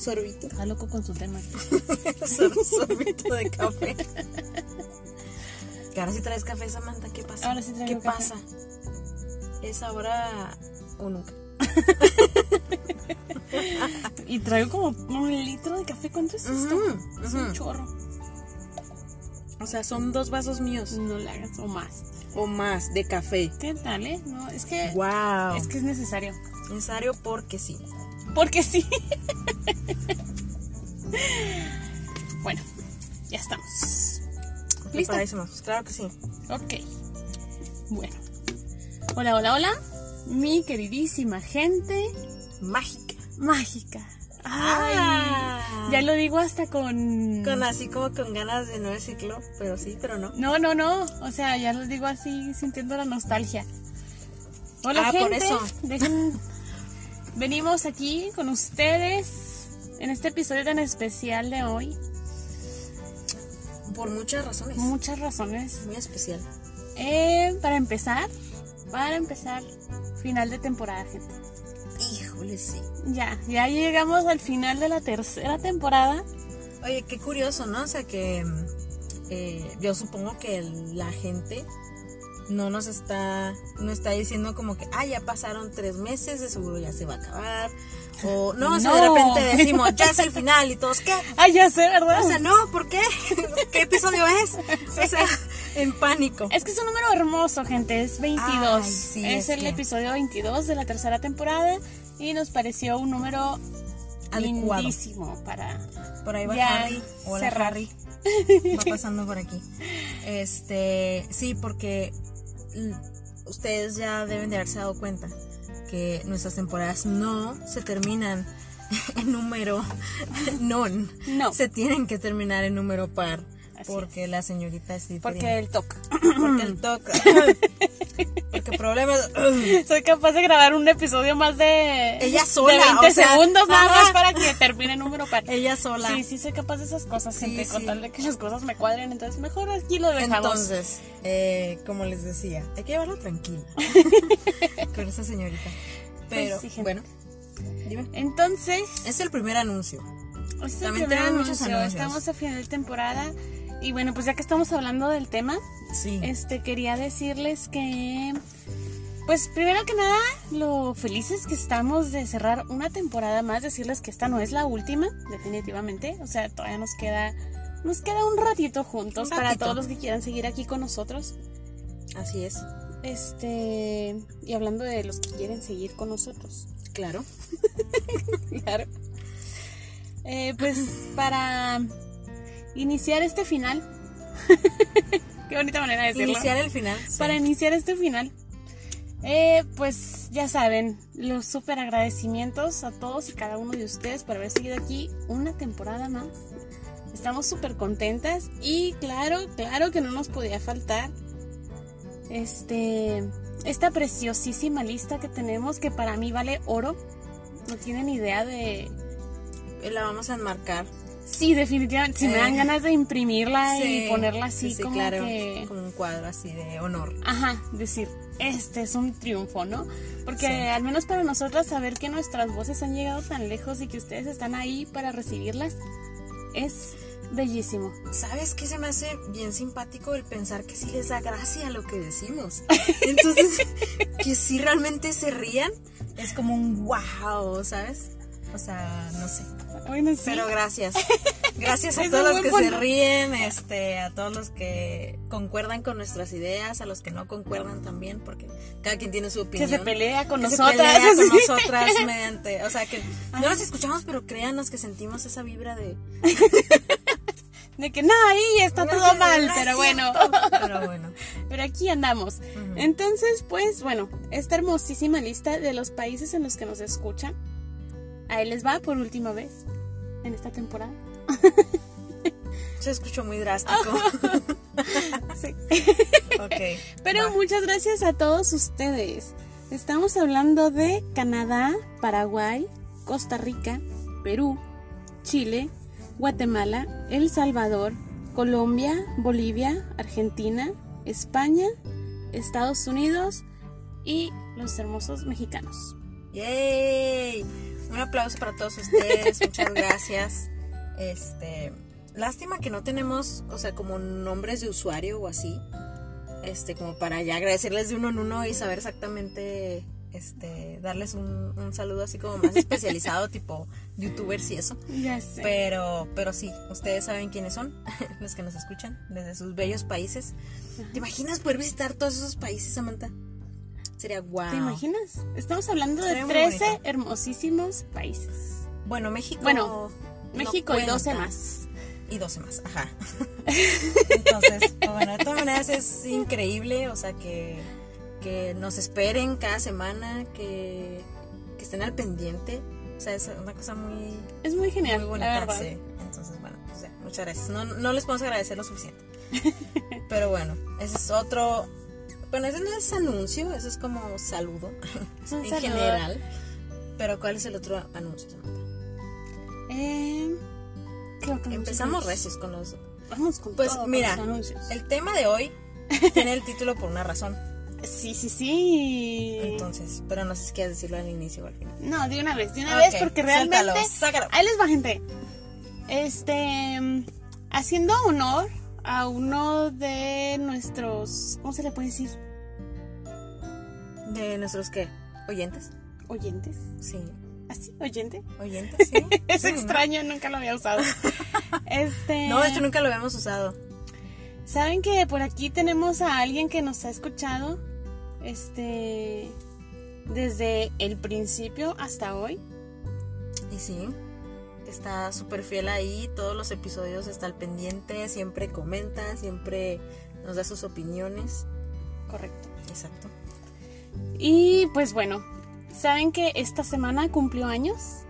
sorbito. Está loco con su tema. Sor- sorbito de café. Que ahora sí traes café, Samantha, ¿qué pasa? Ahora sí traigo ¿Qué café. pasa? ¿Es ahora o nunca? Y traigo como un litro de café. ¿Cuánto es esto? Es un chorro. O sea, son dos vasos míos No le hagas o más. o más de café. ¿Qué tal, eh? No, es que, Wow. es que es necesario. necesario porque sí. Porque sí. bueno, ya estamos. Preparadísimos, claro que sí. Ok. Bueno. Hola, hola, hola. Mi queridísima gente Mágica. mágica. Ay, Ah. ya lo digo hasta con... Con así como con ganas de nuevo ciclo, pero sí, pero no. No, no, no. O sea, ya lo digo así sintiendo la nostalgia. Hola, Ah, por gente. eso. Dejen- Venimos aquí con ustedes en este episodio tan especial de hoy. Por muchas razones. Muchas razones. Muy especial. Eh, para empezar, para empezar, final de temporada, gente. Híjole, sí. Ya, ya llegamos al final de la tercera temporada. Oye, qué curioso, ¿no? O sea que eh, yo supongo que la gente no nos está, no está diciendo como que, ah, ya pasaron tres meses, de seguro ya se va a acabar. O no, o sea, de repente decimos, ya es el final y todos, ¿qué? Ah, ya sé, ¿verdad? O sea, no, ¿por qué? ¿Qué episodio es? O sea, en pánico. Es que es un número hermoso, gente. Es 22. Ay, sí, es, es el episodio 22 de la tercera temporada. Y nos pareció un número Adecuado. lindísimo para. Por ahí va Harry. Hola, cerrar. Harry. Va pasando por aquí. Este, sí, porque ustedes ya deben de haberse dado cuenta que nuestras temporadas no se terminan en número non. No. Se tienen que terminar en número par. Así porque la señorita es diferente. Porque el toca. Porque el toca. porque problemas. Soy capaz de grabar un episodio más de. Ella sola, De 20 o sea, segundos nada ajá. más para que termine en número par. Ella sola. Sí, sí, soy capaz de esas cosas, Sí, gente. Con sí. tal de que las cosas me cuadren. Entonces, mejor aquí lo dejamos. Entonces, eh, como les decía, hay que llevarlo tranquila con esa señorita. Pero, Pues sí, gente. bueno, dime. Entonces, Es el primer anuncio. Este es el También primer tenemos muchos anuncio. anuncios. Estamos a final de temporada. Y bueno, pues ya que estamos hablando del tema, Sí. este quería decirles que. Pues primero que nada, lo felices que estamos de cerrar una temporada más, decirles que esta no es la última, definitivamente. O sea, todavía nos queda. Nos queda un ratito juntos Un para todos los que quieran seguir aquí con nosotros. Así es. Este. Y hablando de los que quieren seguir con nosotros. Claro. Claro. Eh, pues para iniciar este final. Qué bonita manera de decirlo. Iniciar el final. sí. Para iniciar este final. eh, pues ya saben, los súper agradecimientos a todos y cada uno de ustedes por haber seguido aquí una temporada más. Estamos súper contentas y claro, claro que no nos podía faltar este esta preciosísima lista que tenemos que para mí vale oro. No tienen idea de La vamos a enmarcar. Sí, definitivamente. Si me dan Eh, ganas de imprimirla Sí, y ponerla así sí, sí, como claro. que. Como un cuadro así de honor. Ajá, decir, este es un triunfo, ¿no? Porque al menos para nosotras saber que nuestras voces han llegado tan lejos y que ustedes están ahí para recibirlas es bellísimo. ¿Sabes qué se me hace bien simpático el pensar que sí les da gracia lo que decimos? Entonces, que sí realmente se rían, es como un wow, ¿sabes? O sea, no sé. Bueno, sí. Pero gracias. Gracias a todos los que se ríen, este, a todos los que concuerdan con nuestras ideas, a los que no concuerdan también, porque cada quien tiene su que opinión. se pelea con Que se pelea con nosotras mediante, o sea que no las escuchamos, pero créanos que sentimos esa vibra de De que no, ahí está No todo mal, no pero bueno. Pero bueno. Pero aquí andamos. Entonces, pues bueno, esta hermosísima lista de los países en los que nos escuchan, ahí les va por última vez en esta temporada. Se escuchó muy drástico. Sí. Pero va. muchas gracias a todos ustedes. Estamos hablando de Canadá, Paraguay, Costa Rica, Perú, Chile, Guatemala, El Salvador, Colombia, Bolivia, Argentina, España, Estados Unidos y los hermosos mexicanos. ¡Yay! Un aplauso para todos ustedes, muchas gracias. Este, lástima que no tenemos, o sea, como nombres de usuario o así. Este, como para ya agradecerles de uno en uno y saber exactamente este, darles un, un saludo así como más especializado, tipo youtubers y eso. Ya sé. Pero, pero sí, ustedes saben quiénes son, los que nos escuchan desde sus bellos países. ¿Te imaginas poder visitar todos esos países, Samantha? Sería guau. ¿Te imaginas? Estamos hablando de Sería muy 13 bonito. hermosísimos países. Bueno, México. Bueno, no México y 12 cuenta. más. Y 12 más, ajá. Entonces, pues, bueno, de todas maneras es increíble, o sea, que, que nos esperen cada semana, que, que estén al pendiente. O sea, es una cosa muy, Es muy genial, muy la bonita. sí. Entonces, bueno, pues ya, muchas gracias. No, no les podemos agradecer lo suficiente. Pero bueno, ese es otro. Bueno, ese no es anuncio, eso es como saludo Es en saludo. general. Pero ¿cuál es el otro anuncio, Samantha? Eh, ¿qué otro Empezamos recios con los. Vamos con Pues todo, con mira, los anuncios. El tema de hoy tiene el título por una razón. Sí, sí, sí. Entonces, pero no sé si quieres decirlo al inicio o al final. No, de una vez, de una vez, porque realmente. sácalo. Ahí les va, gente. Este. mm, Haciendo honor a uno de nuestros. ¿Cómo se le puede decir? ¿De nuestros qué? ¿Oyentes? Oyentes. Sí. ¿Así? ¿Oyente? ¿Oyentes? Sí. Es Sí, ¿no? extraño, nunca lo había usado. este. No, de hecho nunca lo habíamos usado. Saben que por aquí tenemos a alguien que nos ha escuchado. Este. Desde el principio hasta hoy. Y sí, está súper fiel ahí, todos los episodios está al pendiente, siempre comenta, siempre nos da sus opiniones. Correcto. Exacto. Y pues bueno, saben que esta semana cumplió años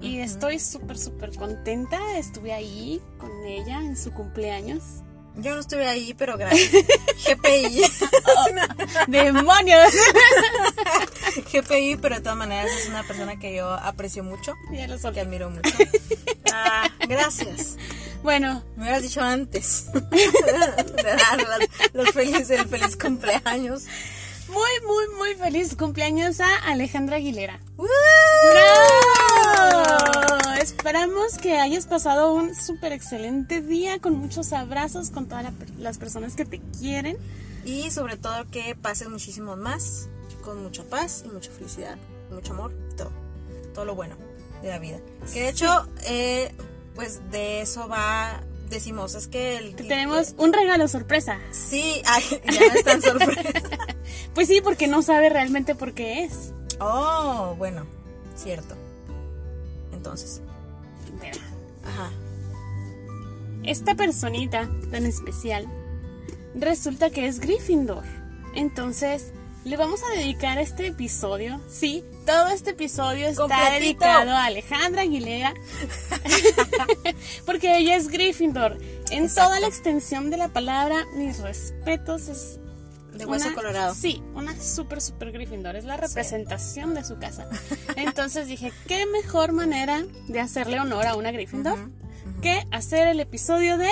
y estoy súper, súper contenta. Estuve ahí con ella en su cumpleaños. Yo no estuve ahí, pero gracias. GPI. ¡Demonios! GPI, pero de todas maneras es una persona que yo aprecio mucho, ya lo que admiro mucho. Ah, gracias. Bueno, Me hubieras dicho antes de dar las- los felices, el feliz cumpleaños. muy, muy, muy feliz cumpleaños a Alejandra Aguilera. ¡Woo! ¡Bravo! Esperamos que hayas pasado un súper excelente día con muchos abrazos con todas la- las personas que te quieren. Y sobre todo que pases muchísimos más, con mucha paz y mucha felicidad, mucho amor todo. Todo lo bueno de la vida. Que de hecho, eh, pues de eso va, decimos, es que el... Te tenemos un regalo sorpresa. Sí, ay, ya no es tan sorpresa. Pues sí, porque no sabe realmente por qué es. Oh, bueno, cierto. Entonces, ajá. Esta personita tan especial resulta que es Gryffindor. Entonces, le vamos a dedicar este episodio. Sí, todo este episodio está Completito. dedicado a Alejandra Aguilera. porque ella es Gryffindor. En Exacto. toda la extensión de la palabra, mis respetos es De hueso una- colorado. Sí, una súper, súper Gryffindor. Es la representación de su casa. Entonces dije, ¿qué mejor manera de hacerle honor a una Gryffindor Ujú, ujú. que hacer el episodio de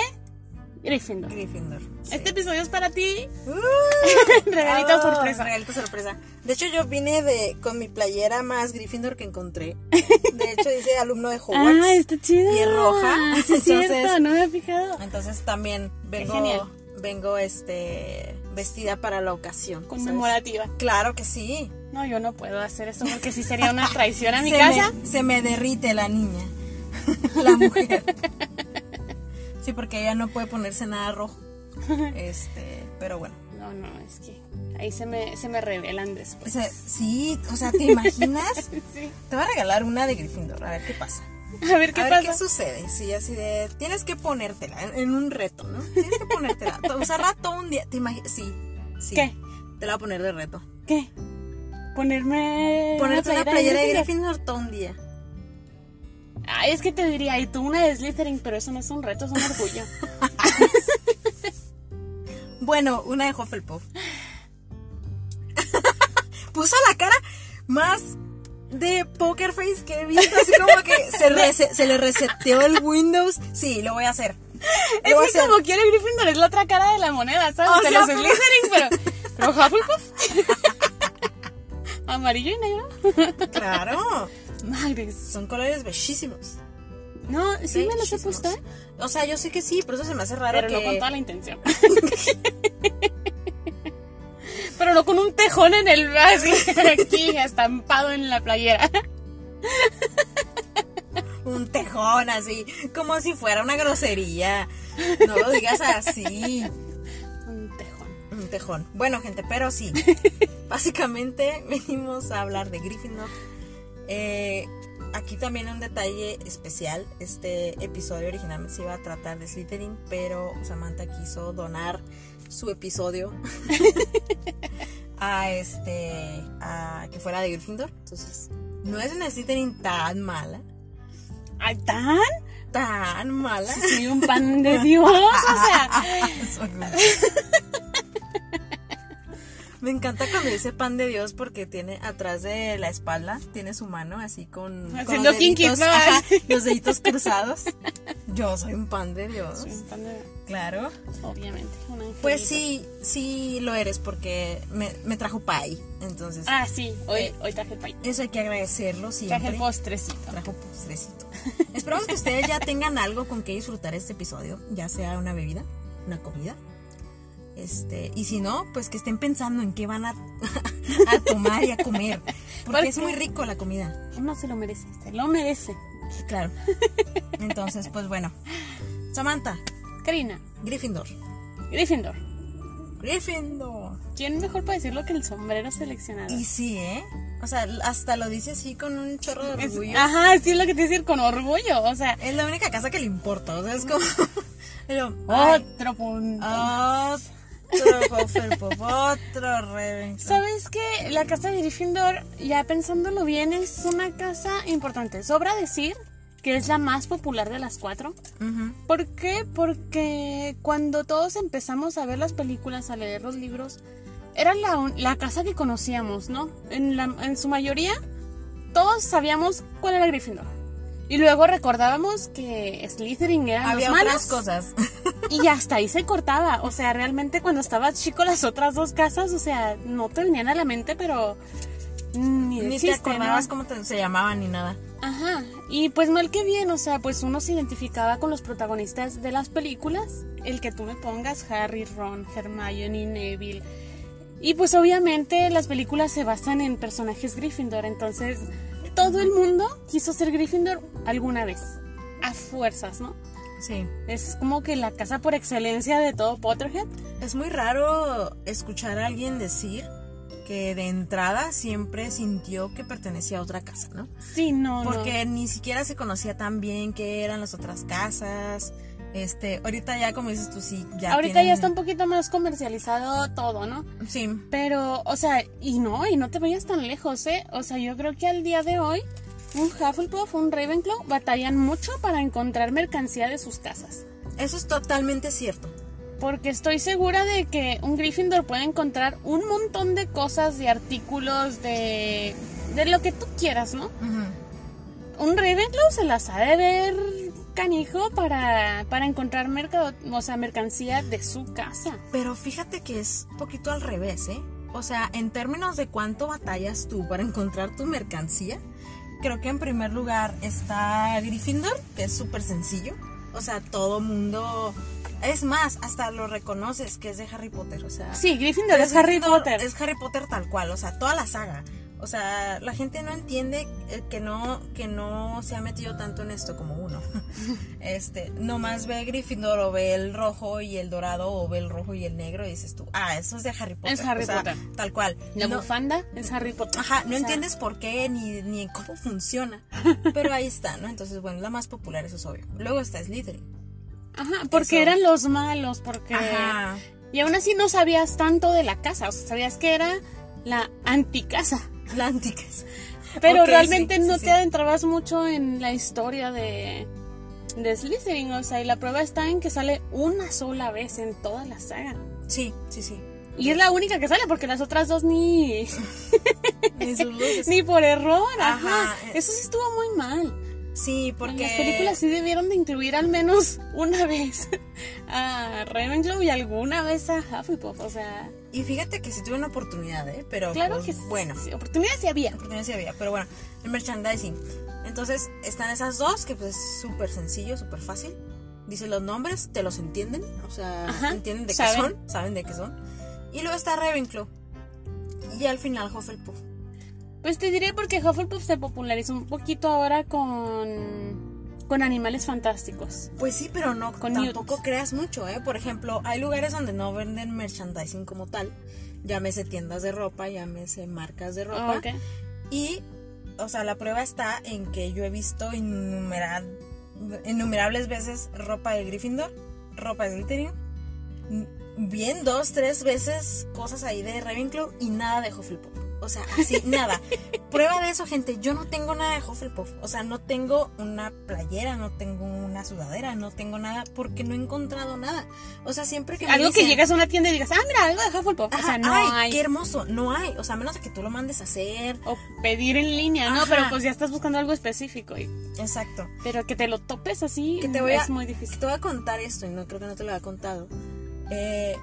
Gryffindor? Gryffindor. sí. Este episodio es para ti. Uh, Regalito oh, sorpresa. Regalito sorpresa. De hecho, yo vine de con mi playera más Gryffindor que encontré. De hecho, dice alumno de Hogwarts. Ah, está chido. Y es roja, Sí, es entonces- cierto, no me he fijado. Entonces también vengo, genial. Vengo este vestida para la ocasión. ¿sabes? Conmemorativa. Claro que sí. No, yo no puedo hacer eso porque sí sería una traición a mi se casa. Me, se me derrite la niña, la mujer. Sí, porque ella no puede ponerse nada rojo. Este, pero bueno. No, no, es que ahí se me, se me revelan O después. sea, sí, o sea, ¿te imaginas? Sí. Te voy a regalar una de Gryffindor, a ver qué pasa. A ver qué a ver pasa. qué sucede. Sí, así de. Tienes que ponértela en, en un reto, ¿no? Tienes que ponértela. Usarla todo un día. ¿Te imaginas? Sí, sí. ¿Qué? Te la voy a poner de reto. ¿Qué? Ponerme. Ponerte una playera de. Gryffindor todo un día. Ay, es que te diría, y tú una de Slytherin, pero eso no es un reto, es un orgullo. Bueno, una de Hufflepuff. Puso la cara más de poker face que he visto, así como que se, rese- se le reseteó el Windows. Sí, lo voy a hacer. Es a que hacer. como quiere Gryffindor es la otra cara de la moneda, ¿sabes? O de sea, los pero- Slytherin, pero, pero Hufflepuff. Amarillo y negro. Claro. Madres. Son colores bellísimos. No, sí me los he puesto, ¿eh? O sea, yo sé que sí, por eso se me hace raro Pero que... no con toda la intención. Pero no con un tejón en el así, aquí estampado en la playera. Un tejón así, como si fuera una grosería. No lo digas así. Un tejón. Un tejón. Bueno, gente, pero sí. Básicamente venimos a hablar de Gryffindor. Eh, aquí también un detalle especial. Este episodio originalmente se iba a tratar de Slytherin, pero Samantha quiso donar su episodio a este a que fuera de Gryffindor. Entonces, no es una Slytherin tan mala, ¿Ay, tan? tan mala. Sí, un pan de Dios. O sea, Soy Me encanta cuando dice pan de Dios porque tiene atrás de la espalda, tiene su mano así con, con Haciendo los deditos, los deditos cruzados. Yo soy un pan de Dios, soy un pan de claro. Obviamente, un. Pues sí, sí lo eres porque me, me trajo pay, entonces Ah, sí, hoy, Eh, hoy traje pay. eso hay que agradecerlo siempre. Traje el postrecito. Trajo postrecito. Esperamos que ustedes ya tengan algo con que disfrutar este episodio, ya sea una bebida, una comida. Este, y si no, pues que estén pensando en qué van a, a tomar y a comer. Porque es muy rico la comida. Uno se lo merece, se lo merece. Claro. Entonces, pues bueno. Samantha, Karina, Gryffindor. Gryffindor. Gryffindor. ¿Quién mejor para decirlo que el sombrero seleccionado? Y sí, ¿eh? O sea, hasta lo dice así con un chorro de Es- orgullo. ajá, sí es lo que te decir con orgullo. O sea, Es la única casa que le importa. O sea, es como. Pero, ay, otro punto. Otro otro Ravenclaw. ¿Sabes que La casa de Gryffindor, ya pensándolo bien, es una casa importante. Sobra decir que es la más popular de las cuatro. ¿Por qué? Porque cuando todos empezamos a ver las películas, a leer los libros, era la, la casa que conocíamos, ¿no? En, la- en su mayoría, todos sabíamos cuál era Gryffindor. Y luego recordábamos que Slytherin eran Había los malos. cosas. Y hasta ahí se cortaba. O sea, realmente cuando estabas chico las otras dos casas, o sea, no te venían a la mente, pero ni de Ni te acordabas cómo te- se llamaban ni nada. Ajá. Y pues mal que bien, o sea, pues uno se identificaba con los protagonistas de las películas. El que tú me pongas, Harry, Ron, Hermione, Neville. Y pues obviamente las películas se basan en personajes Gryffindor, entonces todo el mundo quiso ser Gryffindor alguna vez. A fuerzas, ¿no? Sí. Es como que la casa por excelencia de todo Potterhead. Es muy raro escuchar a alguien decir que de entrada siempre sintió que pertenecía a otra casa, ¿no? Sí, no, no. Porque ni siquiera se conocía tan bien qué eran las otras casas. Este, ahorita ya como dices tú sí, ya Ahorita tienen- ya está un poquito más comercializado todo, ¿no? Sí. Pero, o sea, y no, y no te vayas tan lejos, ¿eh? O sea, yo creo que al día de hoy, un Hufflepuff, un Ravenclaw batallan mucho para encontrar mercancía de sus casas. Eso es totalmente cierto. Porque estoy segura de que un Gryffindor puede encontrar un montón de cosas, de artículos, de, de lo que tú quieras, ¿no? Ujú. Un Ravenclaw se las ha de ver canijo para, para encontrar mercado, o sea, mercancía de su casa. Pero fíjate que es un poquito al revés, ¿eh? O sea, en términos de cuánto batallas tú para encontrar tu mercancía, creo que en primer lugar está Gryffindor, que es súper sencillo. O sea, todo mundo... Es más, hasta lo reconoces que es de Harry Potter, o sea... Sí, Gryffindor es Harry Potter. Es Harry Potter tal cual, o sea, toda la saga. O sea, la gente no entiende eh, que no, que no se ha metido tanto en esto como uno. Este, nomás ve Gryffindor o ve el rojo y el dorado o ve el rojo y el negro y dices tú, ah, eso es de Harry Potter. Es Harry O sea, Potter. Tal cual. La No- bufanda es Harry Potter. Ajá, no O sea, entiendes por qué ni, ni cómo funciona. Pero ahí está, ¿no? Entonces, bueno, la más popular, eso es obvio. Luego está Slytherin. Ajá, porque Eso. eran los malos, porque... Ajá. Y aún así no sabías tanto de la casa, o sea, sabías que era la anticasa. Atlánticas. Pero Ok, realmente sí, no sí, te sí. adentrabas mucho en la historia de, de Slytherin, o sea, y la prueba está en que sale una sola vez en toda la saga. Sí, sí, sí. Y es la única que sale, porque las otras dos ni, Ni sus luces. ni por error, ajá. Ajá. Eso sí estuvo muy mal. Sí, porque... En las películas sí debieron de incluir al menos una vez a Ravenclaw y alguna vez a Hufflepuff, o sea... Y fíjate que sí tuve una oportunidad, ¿eh? Pero Claro pues, que sí, bueno, sí, oportunidades sí había. oportunidades sí había, pero bueno, el merchandising. Entonces están esas dos que pues es súper sencillo, súper fácil. Dice los nombres, te los entienden, o sea, Ajá, entienden de saben. qué son, saben de qué son. Y luego está Ravenclaw. Y al final Hufflepuff. Pues te diré porque Hufflepuff se popularizó un poquito ahora con, con animales fantásticos. Pues sí, pero no, Con tampoco Newt. creas mucho, ¿eh? Por ejemplo, hay lugares donde no venden merchandising como tal. Llámese tiendas de ropa, llámese marcas de ropa. Ok. Y, o sea, la prueba está en que yo he visto innumera- innumerables veces ropa de Gryffindor, ropa de Slytherin, bien dos, tres veces cosas ahí de Ravenclaw y nada de Hufflepuff. O sea, así, nada. Prueba de eso, gente. Yo no tengo nada de Hufflepuff. O sea, no tengo una playera, no tengo una sudadera, no tengo nada porque no he encontrado nada. O sea, siempre que me Algo que llegas a una tienda y digas, ah, mira, algo de Hufflepuff. o Ajá, sea, no ay, hay. qué hermoso. No hay. O sea, a menos que tú lo mandes a hacer. O pedir en línea, ¿no? Pero pues ya estás buscando algo específico. y- Exacto. pero que te lo topes así Que te voy a- es muy difícil. Te voy a contar esto y no creo que no te lo había contado. Eh,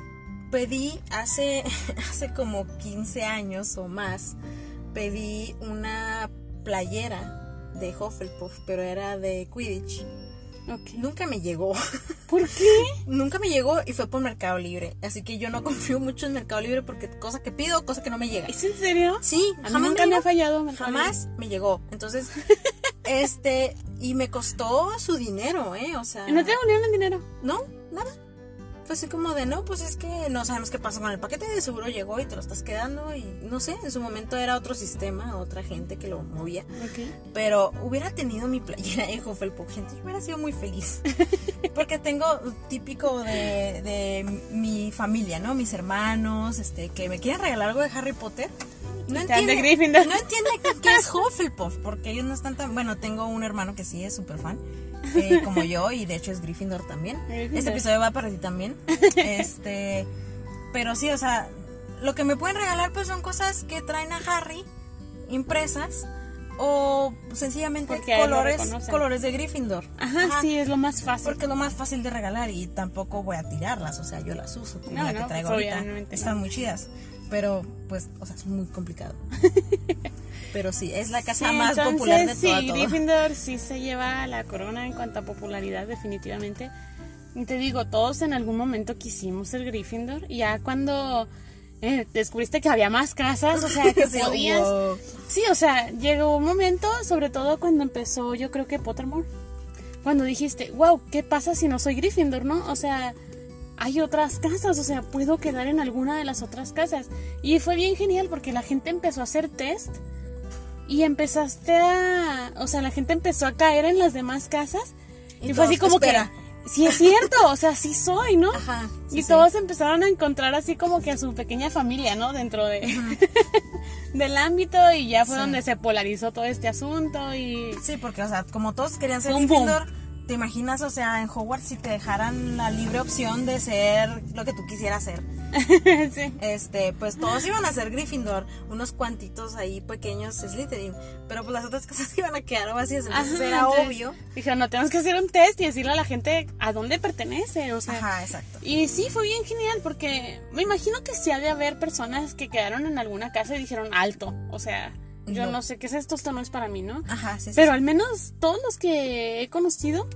pedí hace, hace como 15 años o más, pedí una playera de Hufflepuff, pero era de Quidditch. Ok. Nunca me llegó, ¿Por qué? nunca me llegó y fue por Mercado Libre. Así que yo no confío mucho en Mercado Libre porque cosa que pido, cosa que no me llega. ¿Es en serio? Sí, A mí jamás nunca me me ha fallado. Mercado Jamás me llegó. Entonces, este, y me costó su dinero, ¿eh? O sea... Libre. ¿Y no te devolvieron el dinero? No, nada. Fue así como de, no, pues es que no sabemos qué pasó con el paquete, de seguro llegó y te lo estás quedando y no sé, en su momento era otro sistema, otra gente que lo movía, Ok. pero hubiera tenido mi playera de Hufflepuff, gente, yo hubiera sido muy feliz, porque tengo típico de, de mi familia, ¿no? Mis hermanos, este, que me quieren regalar algo de Harry Potter. No Y te dan de entienden, Gryffindor. no entienden qué- es Hufflepuff, porque ellos no están tan... Bueno, tengo un hermano que sí es súper fan, eh, como yo, y de hecho es Gryffindor también. Gryffindor. Este episodio va para ti también. Este, pero sí, o sea, lo que me pueden regalar pues son cosas que traen a Harry impresas o sencillamente Porque colores, colores de Gryffindor. Ajá, sí, es lo más fácil. Porque es lo más fácil de regalar y tampoco voy a tirarlas, o sea, yo las uso como No, la que no, traigo pues, ahorita. Están no. muy chidas, pero pues, o sea, es muy complicado. pero sí, es la casa Sí, más entonces, popular de sí, toda. Gryffindor sí se lleva la corona en cuanto a popularidad, definitivamente. Y te digo, todos en algún momento quisimos ser Gryffindor. Y ya cuando eh, descubriste que había más casas, o sea, que Sí, podías. wow. Sí, o sea, llegó un momento, sobre todo cuando empezó, yo creo que Pottermore. Cuando dijiste, wow, ¿qué pasa si no soy Gryffindor, no? O sea, hay otras casas, o sea, puedo quedar en alguna de las otras casas. Y fue bien genial porque la gente empezó a hacer test y empezaste a. O sea, la gente empezó a caer en las demás casas. Y, Y fue así como "Espera". que. Sí, es cierto, o sea, sí soy, ¿no? Ajá. sí, y sí. todos empezaron a encontrar así como que a su pequeña familia, ¿no? Dentro de del ámbito y ya fue Sí. donde se polarizó todo este asunto y Sí, porque, o sea, como todos querían ser un te imaginas, o sea, en Hogwarts si te dejaran la libre opción de ser lo que tú quisieras ser. sí. Este, pues todos iban a ser Gryffindor, unos cuantitos ahí pequeños Slytherin, pero pues las otras cosas iban a quedar vacías, entonces Ajá, era entonces, obvio. Dijeron, no, tenemos que hacer un test y decirle a la gente a dónde pertenece, o sea. Ajá, exacto. Y sí, fue bien genial porque me imagino que sí ha de haber personas que quedaron en alguna casa y dijeron alto, o sea, yo no, No. sé qué es esto, esto no es para mí, ¿no? Ajá, sí, sí. Pero sí. al menos todos los que he conocido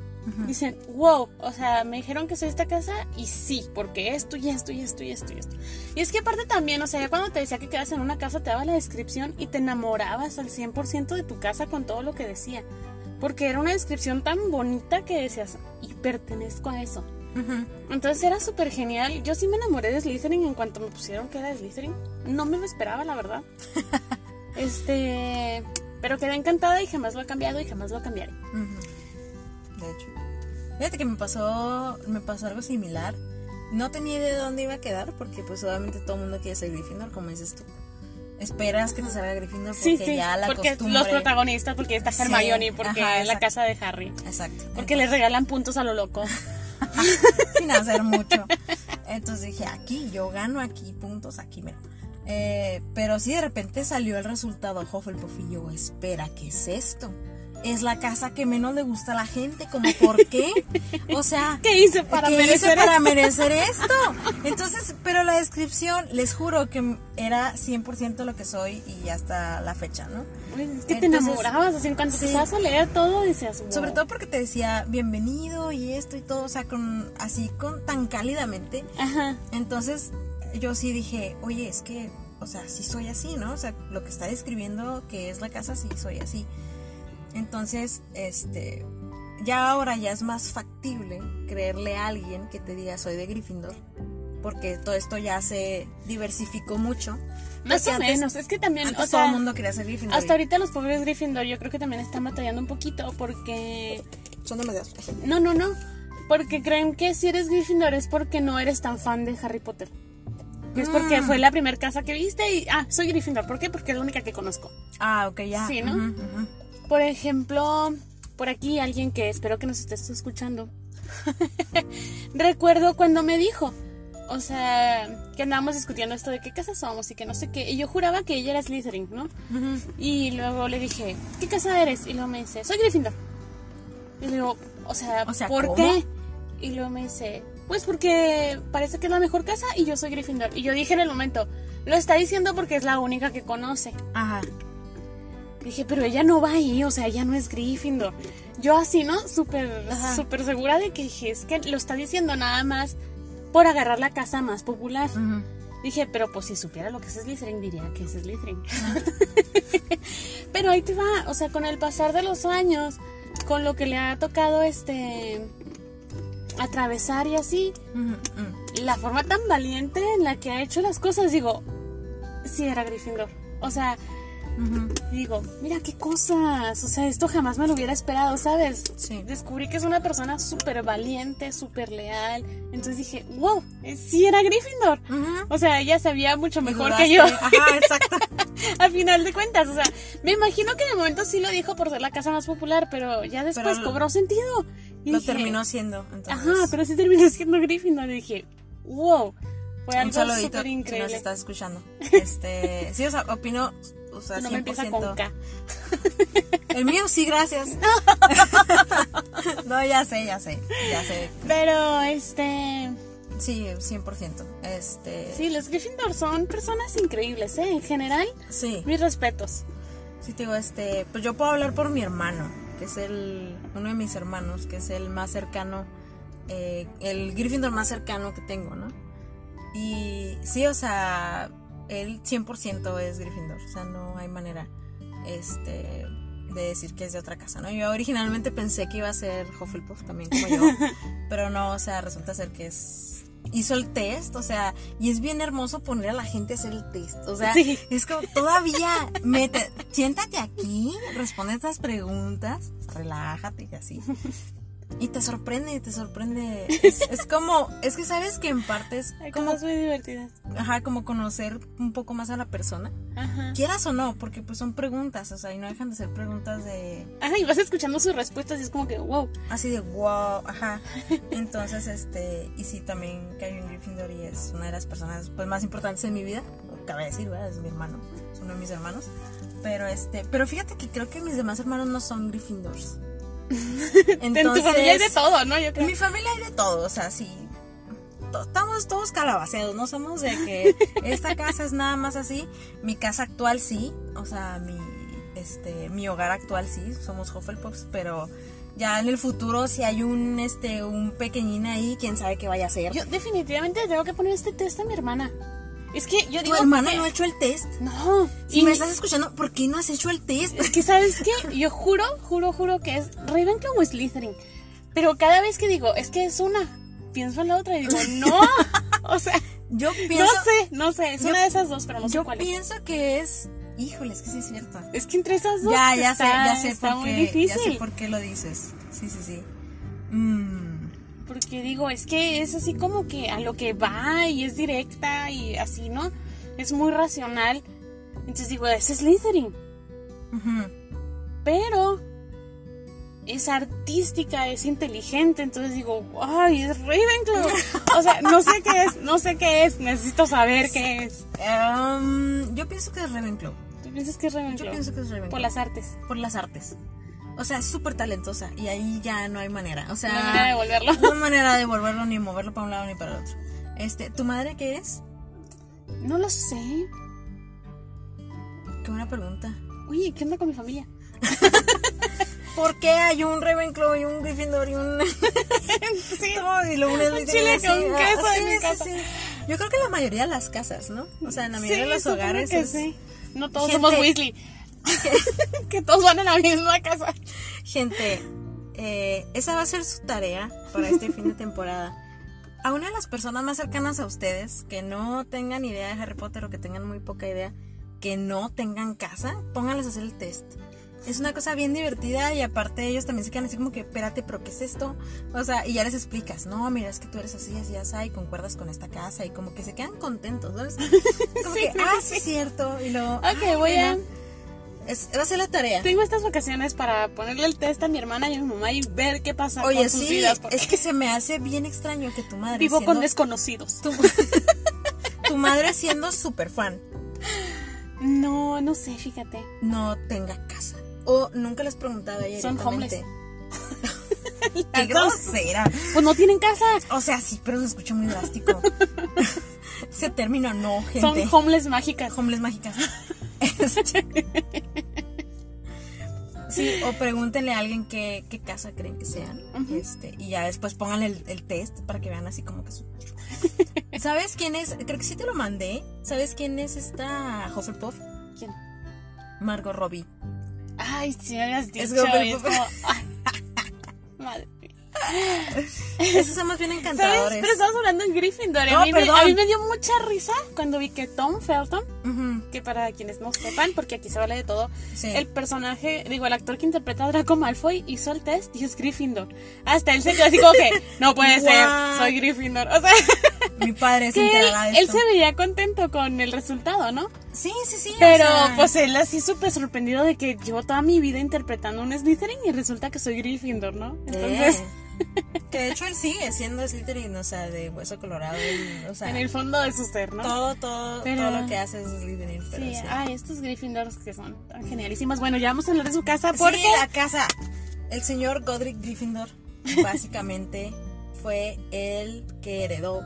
dicen, wow, o sea, me dijeron que soy esta casa y sí, porque esto y esto y esto y esto y esto. Y es que aparte también, o sea, ya cuando te decía que quedas en una casa, te daba la descripción y te enamorabas al 100% de tu casa con todo lo que decía. Porque era una descripción tan bonita que decías, y pertenezco a eso. Entonces era súper genial. Yo sí me enamoré de Slytherin en cuanto me pusieron que era Slytherin. No me lo esperaba, la verdad. este. Pero quedé encantada y jamás lo he cambiado y jamás lo cambiaré. Ujú. De hecho. Fíjate que me pasó, me pasó algo similar. No tenía idea de dónde iba a quedar porque pues obviamente todo el mundo quiere ser Gryffindor, como dices tú. Esperas que te salga Gryffindor porque Sí, sí, ya la porque costumbre... los protagonistas, porque está Sí, Hermione, porque ajá, es la casa de Harry, Exacto. porque le regalan puntos a lo loco. sin hacer mucho. Entonces dije, aquí, yo gano aquí puntos, aquí, mira. Eh, pero sí, de repente salió el resultado Hufflepuff y yo, espera, ¿qué es esto? es la casa que menos le gusta a la gente, como por qué? O sea, ¿Qué hice para ¿qué merecer hice para esto? merecer esto? Entonces, pero la descripción, les juro que era 100% lo que soy y hasta la fecha, ¿no? Uy, es que te enamorabas, así en cuanto sí. empezabas a leer todo, decías, wow. Sobre todo porque te decía bienvenido y esto y todo, o sea, con así con tan cálidamente. Ajá. Entonces, yo sí dije, "Oye, es que, o sea, sí soy así, ¿no? O sea, lo que está describiendo que es la casa sí soy así." Entonces, este ya ahora ya es más factible creerle a alguien que te diga soy de Gryffindor, porque todo esto ya se diversificó mucho. Más Porque o antes- menos, es que también, Antes o todo sea, el mundo quería ser Gryffindor. hasta ahorita los pobres Gryffindor yo creo que también están batallando un poquito porque... son demasiados. No, no, no. Porque creen que si eres Gryffindor es porque no eres tan fan de Harry Potter. Es porque Mm. fue la primera casa que viste y... Ah, soy Gryffindor. ¿Por qué? Porque es la única que conozco. Ah, ok, ya. Sí, ¿no? Por ejemplo, por aquí alguien que espero que nos estés escuchando. Recuerdo cuando me dijo, o sea, que andábamos discutiendo esto de qué casa somos y que no sé qué. Y yo juraba que ella era Slytherin, ¿no? Y luego le dije, ¿qué casa eres? Y luego me dice, soy Gryffindor. Y le digo, o sea, O sea, ¿por ¿cómo? qué? Y luego me dice, pues porque parece que es la mejor casa y yo soy Gryffindor. Y yo dije en el momento, lo está diciendo porque es la única que conoce. Ajá. Dije, pero ella no va ahí, o sea, ella no es Gryffindor. Yo así, ¿no? Súper, súper segura de que dije, es que lo está diciendo nada más por agarrar la casa más popular. Dije, pero pues si supiera lo que es Slytherin, diría que es Slytherin. pero ahí te va, o sea, con el pasar de los años, con lo que le ha tocado este atravesar y así, la forma tan valiente en la que ha hecho las cosas, digo, sí era Gryffindor. O sea, digo, mira qué cosas, o sea, esto jamás me lo hubiera esperado, ¿sabes? Sí. Descubrí que es una persona súper valiente, súper leal. Entonces dije, wow, sí era Gryffindor. O sea, ella sabía mucho mejor que yo. Ajá, exacto. a final de cuentas, o sea, me imagino que el momento sí lo dijo por ser la casa más popular, pero ya después Pero cobró sentido. Y Lo dije, terminó siendo. Entonces, Ajá, pero sí terminó siendo Gryffindor. Y dije, wow, fue un algo súper si nos increíble. estás escuchando. Este, sí, o sea, opino, o sea, No me empieza con 100%. K. El mío sí, gracias. no, ya sé, ya sé, ya sé. Pero, este... Sí, 100%. Este, Sí, los Gryffindor son personas increíbles, ¿eh? En general, sí. mis respetos. Sí, te digo, este, pues yo puedo hablar por mi hermano, que es el, uno de mis hermanos, que es el más cercano, eh, el Gryffindor más cercano que tengo, ¿no? Y sí, o sea, él 100% es Gryffindor, o sea, no hay manera, este, de decir que es de otra casa, ¿no? Yo originalmente pensé que iba a ser Hufflepuff también como yo, pero no, o sea, resulta ser que es... Hizo el test, o sea, y es bien hermoso poner a la gente a hacer el test. O sea, Sí. es como todavía, mete, siéntate aquí, responde estas preguntas, relájate y así. Y te sorprende, te sorprende. Es, es como, es que sabes que en parte es Hay como, cosas muy divertidas. ajá, como conocer un poco más a la persona. Ajá. Quieras o no, porque pues son preguntas, o sea, y no dejan de ser preguntas de, Ajá, y vas escuchando sus respuestas y es como que, wow. así de wow, ajá. Entonces, este, y sí, también que hay un Gryffindor y es una de las personas pues más importantes en mi vida, cabe decir, ¿verdad? Es mi hermano, es uno de mis hermanos. Pero este, pero fíjate que creo que mis demás hermanos no son Gryffindors. en tu familia hay de todo, ¿no? Yo En creo. mi familia hay de todo, o sea, sí. to- Estamos todos calabaceados, no somos de que esta casa es nada más así. Mi casa actual sí, o sea, mi, este, mi hogar actual sí, somos Hufflepuffs, pero ya en el futuro si hay un, este, un pequeñín ahí, quién sabe qué vaya a ser. Yo definitivamente tengo que poner este test a mi hermana. Es que yo tu digo. hermana que- no ha hecho el test. No. Si y me estás escuchando, ¿por qué no has hecho el test? Es que, ¿sabes qué? Yo juro, juro, juro que es Ravenclaw o Slytherin. Pero cada vez que digo, es que es una, pienso en la otra y digo, no. O sea, Yo no pienso, sé, no sé. Es yo- una de esas dos, pero no sé yo cuál es. pienso que es, híjole, es que sí es cierto. Es que entre esas dos Ya, ya sé, ya sé está por muy qué, ya sé difícil. por qué lo dices. Sí, sí, sí. Mm, Porque digo, es que es así como que a lo que va y es directa y así, ¿no? Es muy racional. Entonces digo, es Slytherin. ujú. Pero es artística, es inteligente. Entonces digo, ay, es Ravenclaw. O sea, no sé qué es, no sé qué es. Necesito saber qué es. Em, yo pienso que es Ravenclaw. ¿Tú piensas que es Yo Ravenclaw? pienso que es Ravenclaw. Por las artes. Por las artes. O sea, es súper talentosa y ahí ya no hay manera. O sea, No hay manera de devolverlo. No hay manera de devolverlo ni moverlo para un lado ni para el otro. Este, ¿tu madre qué es? No lo sé. Qué buena pregunta. Oye, ¿qué onda con mi familia? ¿Por qué hay un Ravenclaw y un Gryffindor y un Sí. y lo unes Un chile así? con Ah, queso sí, en mi casa. sí. Yo creo que la mayoría de las casas, ¿no? O sea, en la mayoría de los hogares que es- sí. No todos Gente- somos Weasley. que todos van a la misma casa. Gente, eh, esa va a ser su tarea para este fin de temporada. A una de las personas más cercanas a ustedes que no tengan idea de Harry Potter o que tengan muy poca idea, que no tengan casa, pónganles a hacer el test. Es una cosa bien divertida y aparte ellos también se quedan así como que, espérate, pero ¿qué es esto? O sea, y ya les explicas, no, mira, es que tú eres así, así, así, y concuerdas con esta casa y como que se quedan contentos, ¿sabes? Como que, ah, sí, es cierto. Y luego, Ok, "Ay, voy a... Es, va a ser la tarea. Tengo estas vacaciones para ponerle el test a mi hermana y a mi mamá y ver qué pasa Oye, con sus sí, vidas. porque es que se me hace bien extraño que tu madre vivo siendo, con desconocidos. tu, tu madre siendo súper fan No, no sé, fíjate. no tenga casa. O nunca les preguntaba ella Son directamente. Qué grosera. Pues no tienen casa. O sea, sí, pero se escucha muy drástico. Ese término no, gente. Son homeless mágicas. Homeless mágicas. Este. Sí, o pregúntenle a alguien qué, qué casa creen que sean. Este, y ya después pónganle el, el test para que vean así como que su... ¿Sabes quién es? Creo que sí te lo mandé. ¿Sabes quién es esta Hufflepuff? ¿Quién? Margot Robbie. Ay, si me habías dicho. Es como- es madre. Esos somos bien ¿Sabes? encantadores. Pero estamos hablando en Gryffindor. No, a, mí me, perdón. a mí me dio mucha risa cuando vi que Tom Felton, que para quienes no sepan, porque aquí se vale de todo, sí. el personaje, digo, el actor que interpreta a Draco Malfoy hizo el test y es Gryffindor. Hasta él se quedó así como que, no puede ser, soy Gryffindor. O sea, Mi padre se que él, de él se veía contento con el resultado, ¿no? Sí, sí, sí. o Pero sea, pues él así súper sorprendido de que llevo toda mi vida interpretando un Slytherin y resulta que soy Gryffindor, ¿no? Entonces, eh, que de hecho él sigue siendo Slytherin, o sea, de hueso colorado. y, o sea, en el fondo de su ser, ¿no? todo, todo, Pero- todo lo que hace es Slytherin. Pero Sí, sí. ay, estos Gryffindors que son tan genialísimos. Bueno, ya vamos a hablar de su casa Sí, porque la casa. El señor Godric Gryffindor, básicamente, fue el que heredó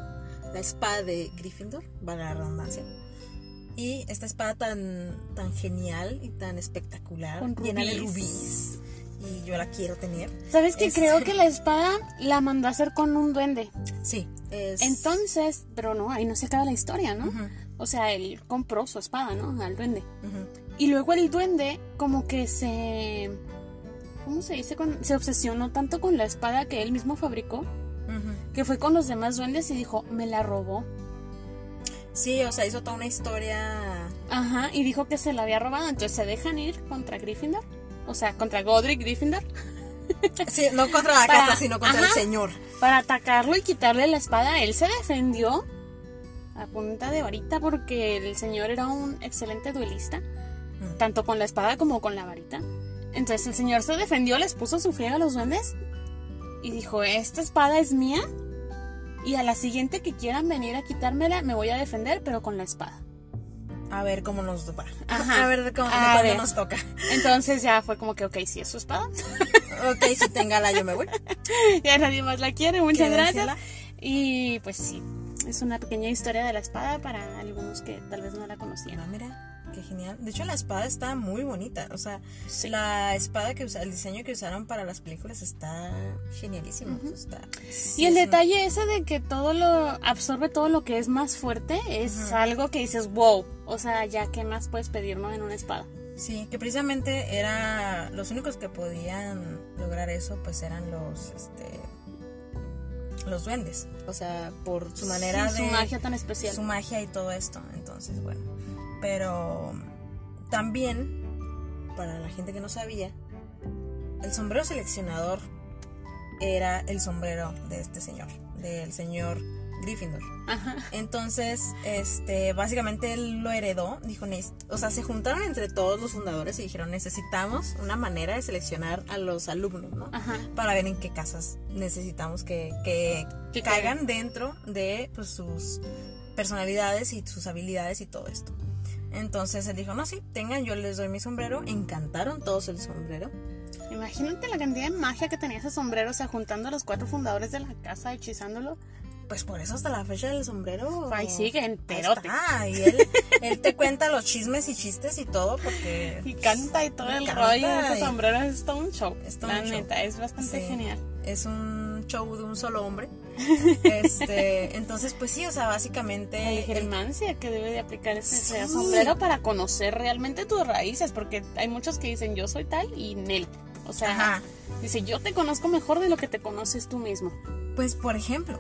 la espada de Gryffindor, vale la redundancia. Y esta espada tan, tan genial y tan espectacular, Con llena de rubíes. Y yo la quiero tener. ¿Sabes que Es- creo que la espada la mandó a hacer con un duende? Sí, es. Entonces, pero no, ahí no se acaba la historia, ¿no? O sea, él compró su espada, ¿no? Al duende. Y luego el duende como que se... ¿Cómo se dice? Se obsesionó tanto con la espada que él mismo fabricó, que fue con los demás duendes y dijo, me la robó. Sí, o sea, hizo toda una historia. Ajá, y dijo que se la había robado, entonces se dejan ir contra Gryffindor. O sea, contra Godric Gryffindor. Sí, no contra la Para- casa, sino contra el señor. para atacarlo y quitarle la espada. Él se defendió a punta de varita porque el señor era un excelente duelista, Mm. tanto con la espada como con la varita. Entonces el señor se defendió, les puso su friega a los duendes y dijo, esta espada es mía y a la siguiente que quieran venir a quitármela me voy a defender, pero con la espada. A ver cómo nos. Ajá. A ver de cómo, A ver. nos toca. Entonces ya fue como que, ok, si es su espada, Ok, si téngala, yo me voy. ya nadie más la quiere, muchas gracias. Y pues sí, es una pequeña historia de la espada para algunos que tal vez no la conocían. Ah, mira, qué genial. De hecho, la espada está muy bonita. O sea, Sí. la espada que usa, el diseño que usaron para las películas está genialísimo. Está, Y el es un- detalle ese de que todo lo absorbe todo lo que es más fuerte es algo que dices, wow, o sea, ya qué más puedes pedir, ¿no? En una espada. Sí, que precisamente era los únicos que podían lograr eso, pues eran los, este, los duendes. O sea, por su manera Sí, de su magia tan especial. su magia y todo esto. Entonces, bueno. Pero también, para la gente que no sabía, el sombrero seleccionador era el sombrero de este señor, del señor Gryffindor. Ajá. Entonces, este, básicamente él lo heredó, dijo, "Neces- o sea, se juntaron entre todos los fundadores y dijeron, necesitamos una manera de seleccionar a los alumnos, ¿no? Ajá. Para ver en qué casas necesitamos que, que, Que caigan dentro de pues, sus personalidades y sus habilidades y todo esto. Entonces él dijo, no, sí, tengan, yo les doy mi sombrero. Encantaron todos el sombrero. Imagínate la cantidad de magia que tenía ese sombrero, o sea, juntando a los cuatro fundadores de la casa, hechizándolo. Pues por eso hasta la fecha del sombrero. Ahí sigue, enterote. Ah, y él, él te cuenta los chismes y chistes y todo porque... Y canta y todo el canta rollo ese y- sombrero es todo un show. Es todo la un show. neta, es bastante Sí. genial. es un show de un solo hombre. Este, entonces, pues sí, o sea, básicamente... La el- germancia que debe de aplicar ese Sí. sombrero para conocer realmente tus raíces, porque hay muchos que dicen yo soy tal y Nel. O sea, Ajá. dice yo te conozco mejor de lo que te conoces tú mismo. Pues, por ejemplo,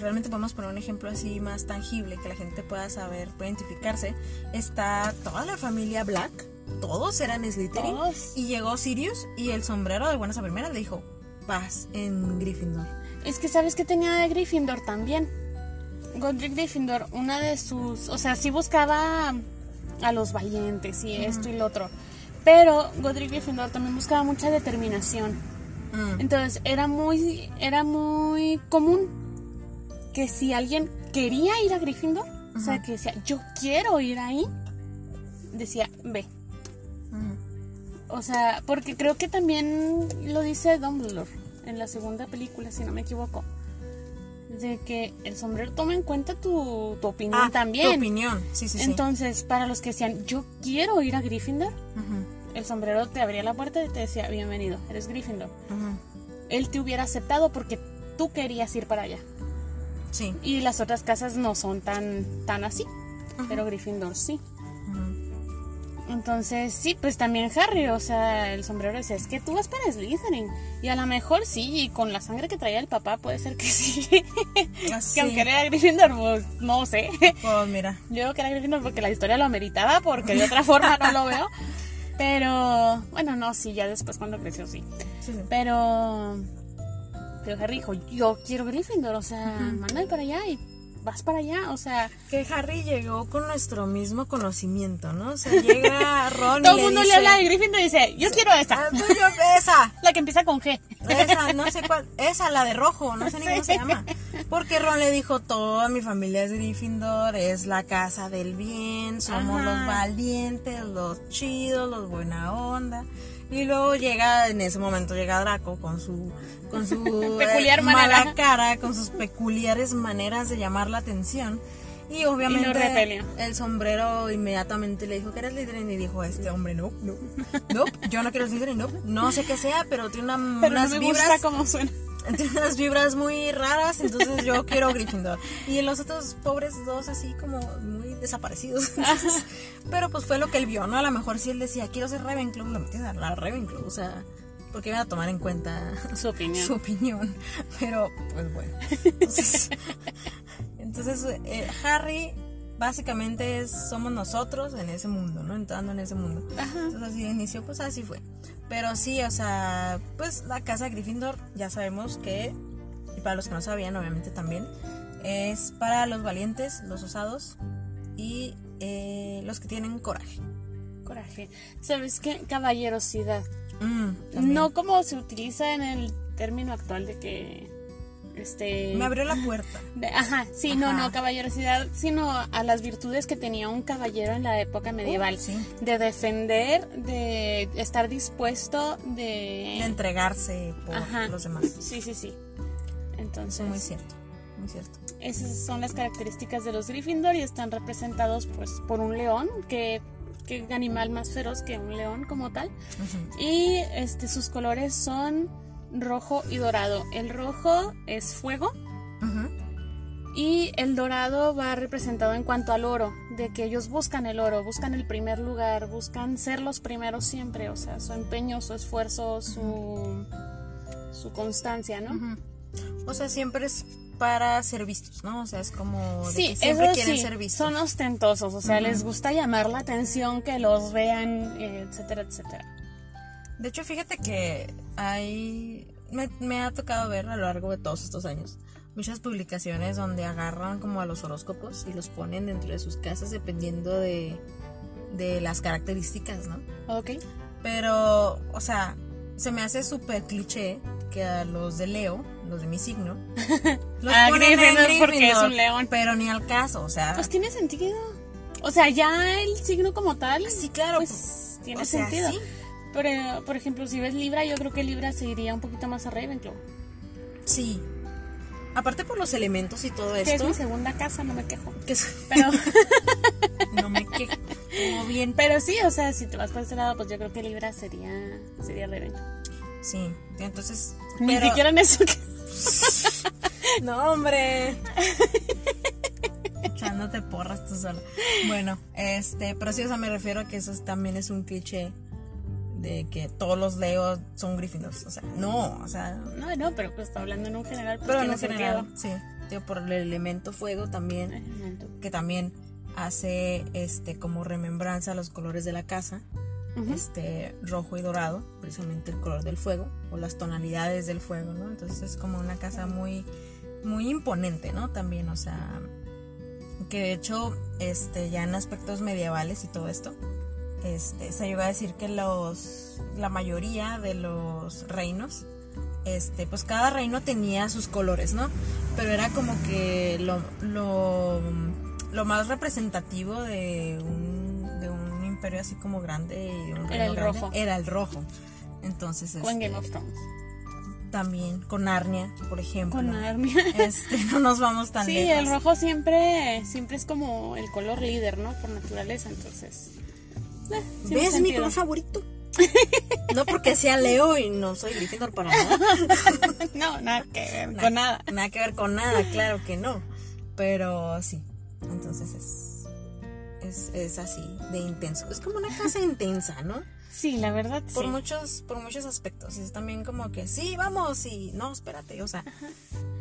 realmente podemos poner un ejemplo así más tangible que la gente pueda saber, pueda identificarse. Está toda la familia Black, todos eran Slytherin. Todos. Y llegó Sirius y el sombrero de buenas a primeras le dijo, vas en Gryffindor. Es que sabes que tenía de Gryffindor también. Godric Gryffindor, una de sus, o sea, sí buscaba a los valientes y esto y lo otro. Pero Godric Gryffindor también buscaba mucha determinación. Mm, Entonces era muy, era muy común que si alguien quería ir a Gryffindor, o sea, que decía, yo quiero ir ahí, decía, ve. O sea, porque creo que también lo dice Dumbledore en la segunda película, si no me equivoco. De que el sombrero toma en cuenta tu, tu opinión Ah, también. Tu opinión, sí, sí, sí. Entonces, para los que decían, yo quiero ir a Gryffindor, el sombrero te abría la puerta y te decía, bienvenido, eres Gryffindor. Él te hubiera aceptado porque tú querías ir para allá. Sí. Y las otras casas no son tan, tan así, pero Gryffindor sí. Entonces, sí, pues también Harry, o sea, el sombrero dice, es que tú vas para Slytherin. Y a lo mejor sí, y con la sangre que traía el papá puede ser que sí. Así. que aunque era Gryffindor, pues no sé. Pues mira. Yo digo que era Gryffindor porque la historia lo ameritaba, porque de otra forma no lo veo. Pero, bueno, no, sí, ya después cuando creció sí. Sí, sí. Pero, pero Harry dijo, yo quiero Gryffindor, o sea, Ujú. mándame para allá y vas para allá, o sea, Que Harry llegó con nuestro mismo conocimiento, ¿no? O sea, llega Ron todo el mundo dice, le habla de Gryffindor y dice, yo quiero "Ah, yo, esa, la que empieza con G. esa, no sé cuál, esa, la de rojo, no sé ni cómo se llama. Porque Ron le dijo, toda mi familia es Gryffindor, es la casa del bien, somos Ajá. los valientes, los chidos, los buena onda. Y luego llega, en ese momento llega Draco con su, con su Peculiar eh, mala cara, con sus peculiares maneras de llamar la atención. Y obviamente repelió. el sombrero inmediatamente le dijo que eres Slytherin y dijo este hombre no, no, no, yo no quiero Slytherin, no, no sé qué sea, pero tiene una- Pero no unas me vibras gusta cómo suena. tiene unas vibras muy raras, entonces yo quiero Gryffindor. Y los otros pobres dos así como muy desaparecidos. Entonces, pero pues fue lo que él vio, ¿no? A lo mejor si él decía, quiero ser Ravenclaw, lo metían a la Ravenclaw, o sea, porque iban a tomar en cuenta Su opinión. su opinión. Pero, pues bueno. Entonces, entonces eh, Harry básicamente es, somos nosotros en ese mundo, ¿no? Entrando en ese mundo. Ajá. Entonces así de inicio, pues así fue. Pero sí, o sea, pues la casa Gryffindor ya sabemos que, y para los que no sabían, obviamente también, es para los valientes, los osados y eh, los que tienen coraje. Coraje. ¿Sabes qué? Caballerosidad. Mm. No como se utiliza en el término actual de que. Este. Me abrió la puerta. de- ajá, sí, no, Ajá. no, caballerosidad, sino a las virtudes que tenía un caballero en la época medieval. Uh, sí. De defender, de estar dispuesto, de. De entregarse por Ajá. los demás. Sí, sí, sí. Entonces, es muy cierto. Muy cierto. esas son las características de los Gryffindor y están representados pues por un león, que, que animal más feroz que un león como tal. Y este sus colores son rojo y dorado. El rojo es fuego y el dorado va representado en cuanto al oro, de que ellos buscan el oro, buscan el primer lugar, buscan ser los primeros siempre, o sea, su empeño, su esfuerzo, su su constancia, ¿no? O sea, siempre es para ser vistos, ¿no? O sea, es como de Sí, que siempre quieren sí, ser vistos. son ostentosos, o sea, les gusta llamar la atención, que los vean, etcétera, etcétera. De hecho, fíjate que hay. Me, me ha tocado ver a lo largo de todos estos años muchas publicaciones donde agarran como a los horóscopos y los ponen dentro de sus casas dependiendo de, de las características, ¿no? Ok. Pero, o sea, se me hace súper cliché que a los de Leo, los de mi signo, los Ah, ponen en Gryffindor porque es un león. Pero ni al caso, o sea. Pues tiene sentido. O sea, ya el signo como tal, sí, claro. pues tiene o sea, sentido. sí, Pero, por ejemplo, si ves Libra, yo creo que Libra se iría un poquito más a Ravenclaw. Sí. Aparte por los elementos y todo Que es esto. mi segunda casa, no me quejo. que es- Pero, no me quejo. Todo bien. pero sí, o sea, si te vas por ese lado, pues yo creo que Libra sería, sería Ravenclaw. Sí. Entonces. Ni pero- siquiera en eso. No, hombre. Echándote porras tú sola. Bueno, este, pero sí, o sea, me refiero a que eso es- también es un cliché de que todos los Leo son Gryffindors. O sea, no, o sea, No, no, pero pues está hablando en un general. Pues, pero en general, sentido. sí. Digo, por el elemento fuego también, que también hace este como remembranza a los colores de la casa, Este rojo y dorado, precisamente el color del fuego o las tonalidades del fuego, ¿no? Entonces es como una casa muy muy imponente, ¿no? También, o sea, que de hecho este ya en aspectos medievales y todo esto, este se llegó a decir que los la mayoría de los reinos este, pues cada reino tenía sus colores, ¿no? Pero era como que lo, lo, lo más representativo de un imperio así como grande y un Era el grande rojo. era el rojo. Entonces, Como en este, Game of Thrones. también con Narnia, por ejemplo. Con Narnia. Este, no nos vamos tan Sí, lejos. el rojo siempre, siempre es como el color líder, ¿no? Por naturaleza, entonces. eh, ¿Ves mi color favorito? no porque sea Leo y no soy Gryffindor para nada. No, nada que ver con nada. Nada que ver con nada, claro que no. Pero sí. Entonces es, es, es así, de intenso. Es como una casa intensa, ¿no? Sí, la verdad, Por sí. muchos, por muchos aspectos. Es también como que sí, vamos, y no, espérate. O sea,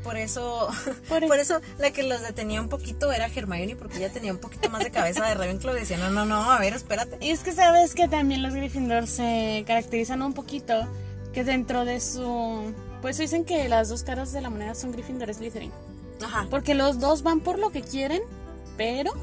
por eso, Por- por, eso la que los detenía un poquito era Hermione, porque ella tenía un poquito más de cabeza de Ravenclaw. Decía, no, no, no, a ver, espérate. Y es que sabes que también los Gryffindor se caracterizan un poquito que dentro de su... Pues dicen que las dos caras de la moneda son Gryffindor y Slytherin. Ajá. Porque los dos van por lo que quieren, pero...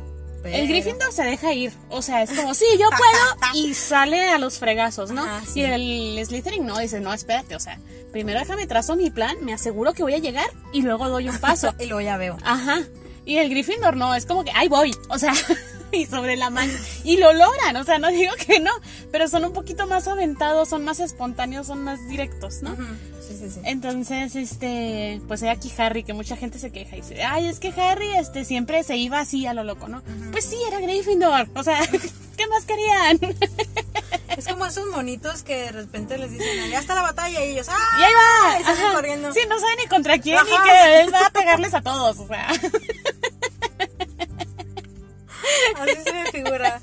Pero- El Gryffindor se deja ir, o sea, es como, sí, yo puedo, y sale a los fregazos, ¿no? Ajá, sí. Y el Slytherin no, dice, no, espérate, o sea, primero déjame trazo mi plan, me aseguro que voy a llegar, y luego doy un paso. Y luego ya veo. Ajá. Y el Gryffindor no, es como que, ahí voy, o sea, y sobre la mano. Y lo logran, o sea, no digo que no, pero son un poquito más aventados, son más espontáneos, son más directos, ¿no? Sí, sí. Entonces, este, pues hay aquí Harry, que mucha gente se queja y dice, ay, es que Harry, este, siempre se iba así a lo loco, ¿no? Pues sí, era Gryffindor, o sea, ¿qué más querían? Es como esos monitos que de repente les dicen, ya está la batalla y ellos, ¡ah! Y ahí va, Y salen corriendo. Sí, no sabe ni contra quién, Ajá. ni que él va a pegarles a todos, o sea. Así se me figura.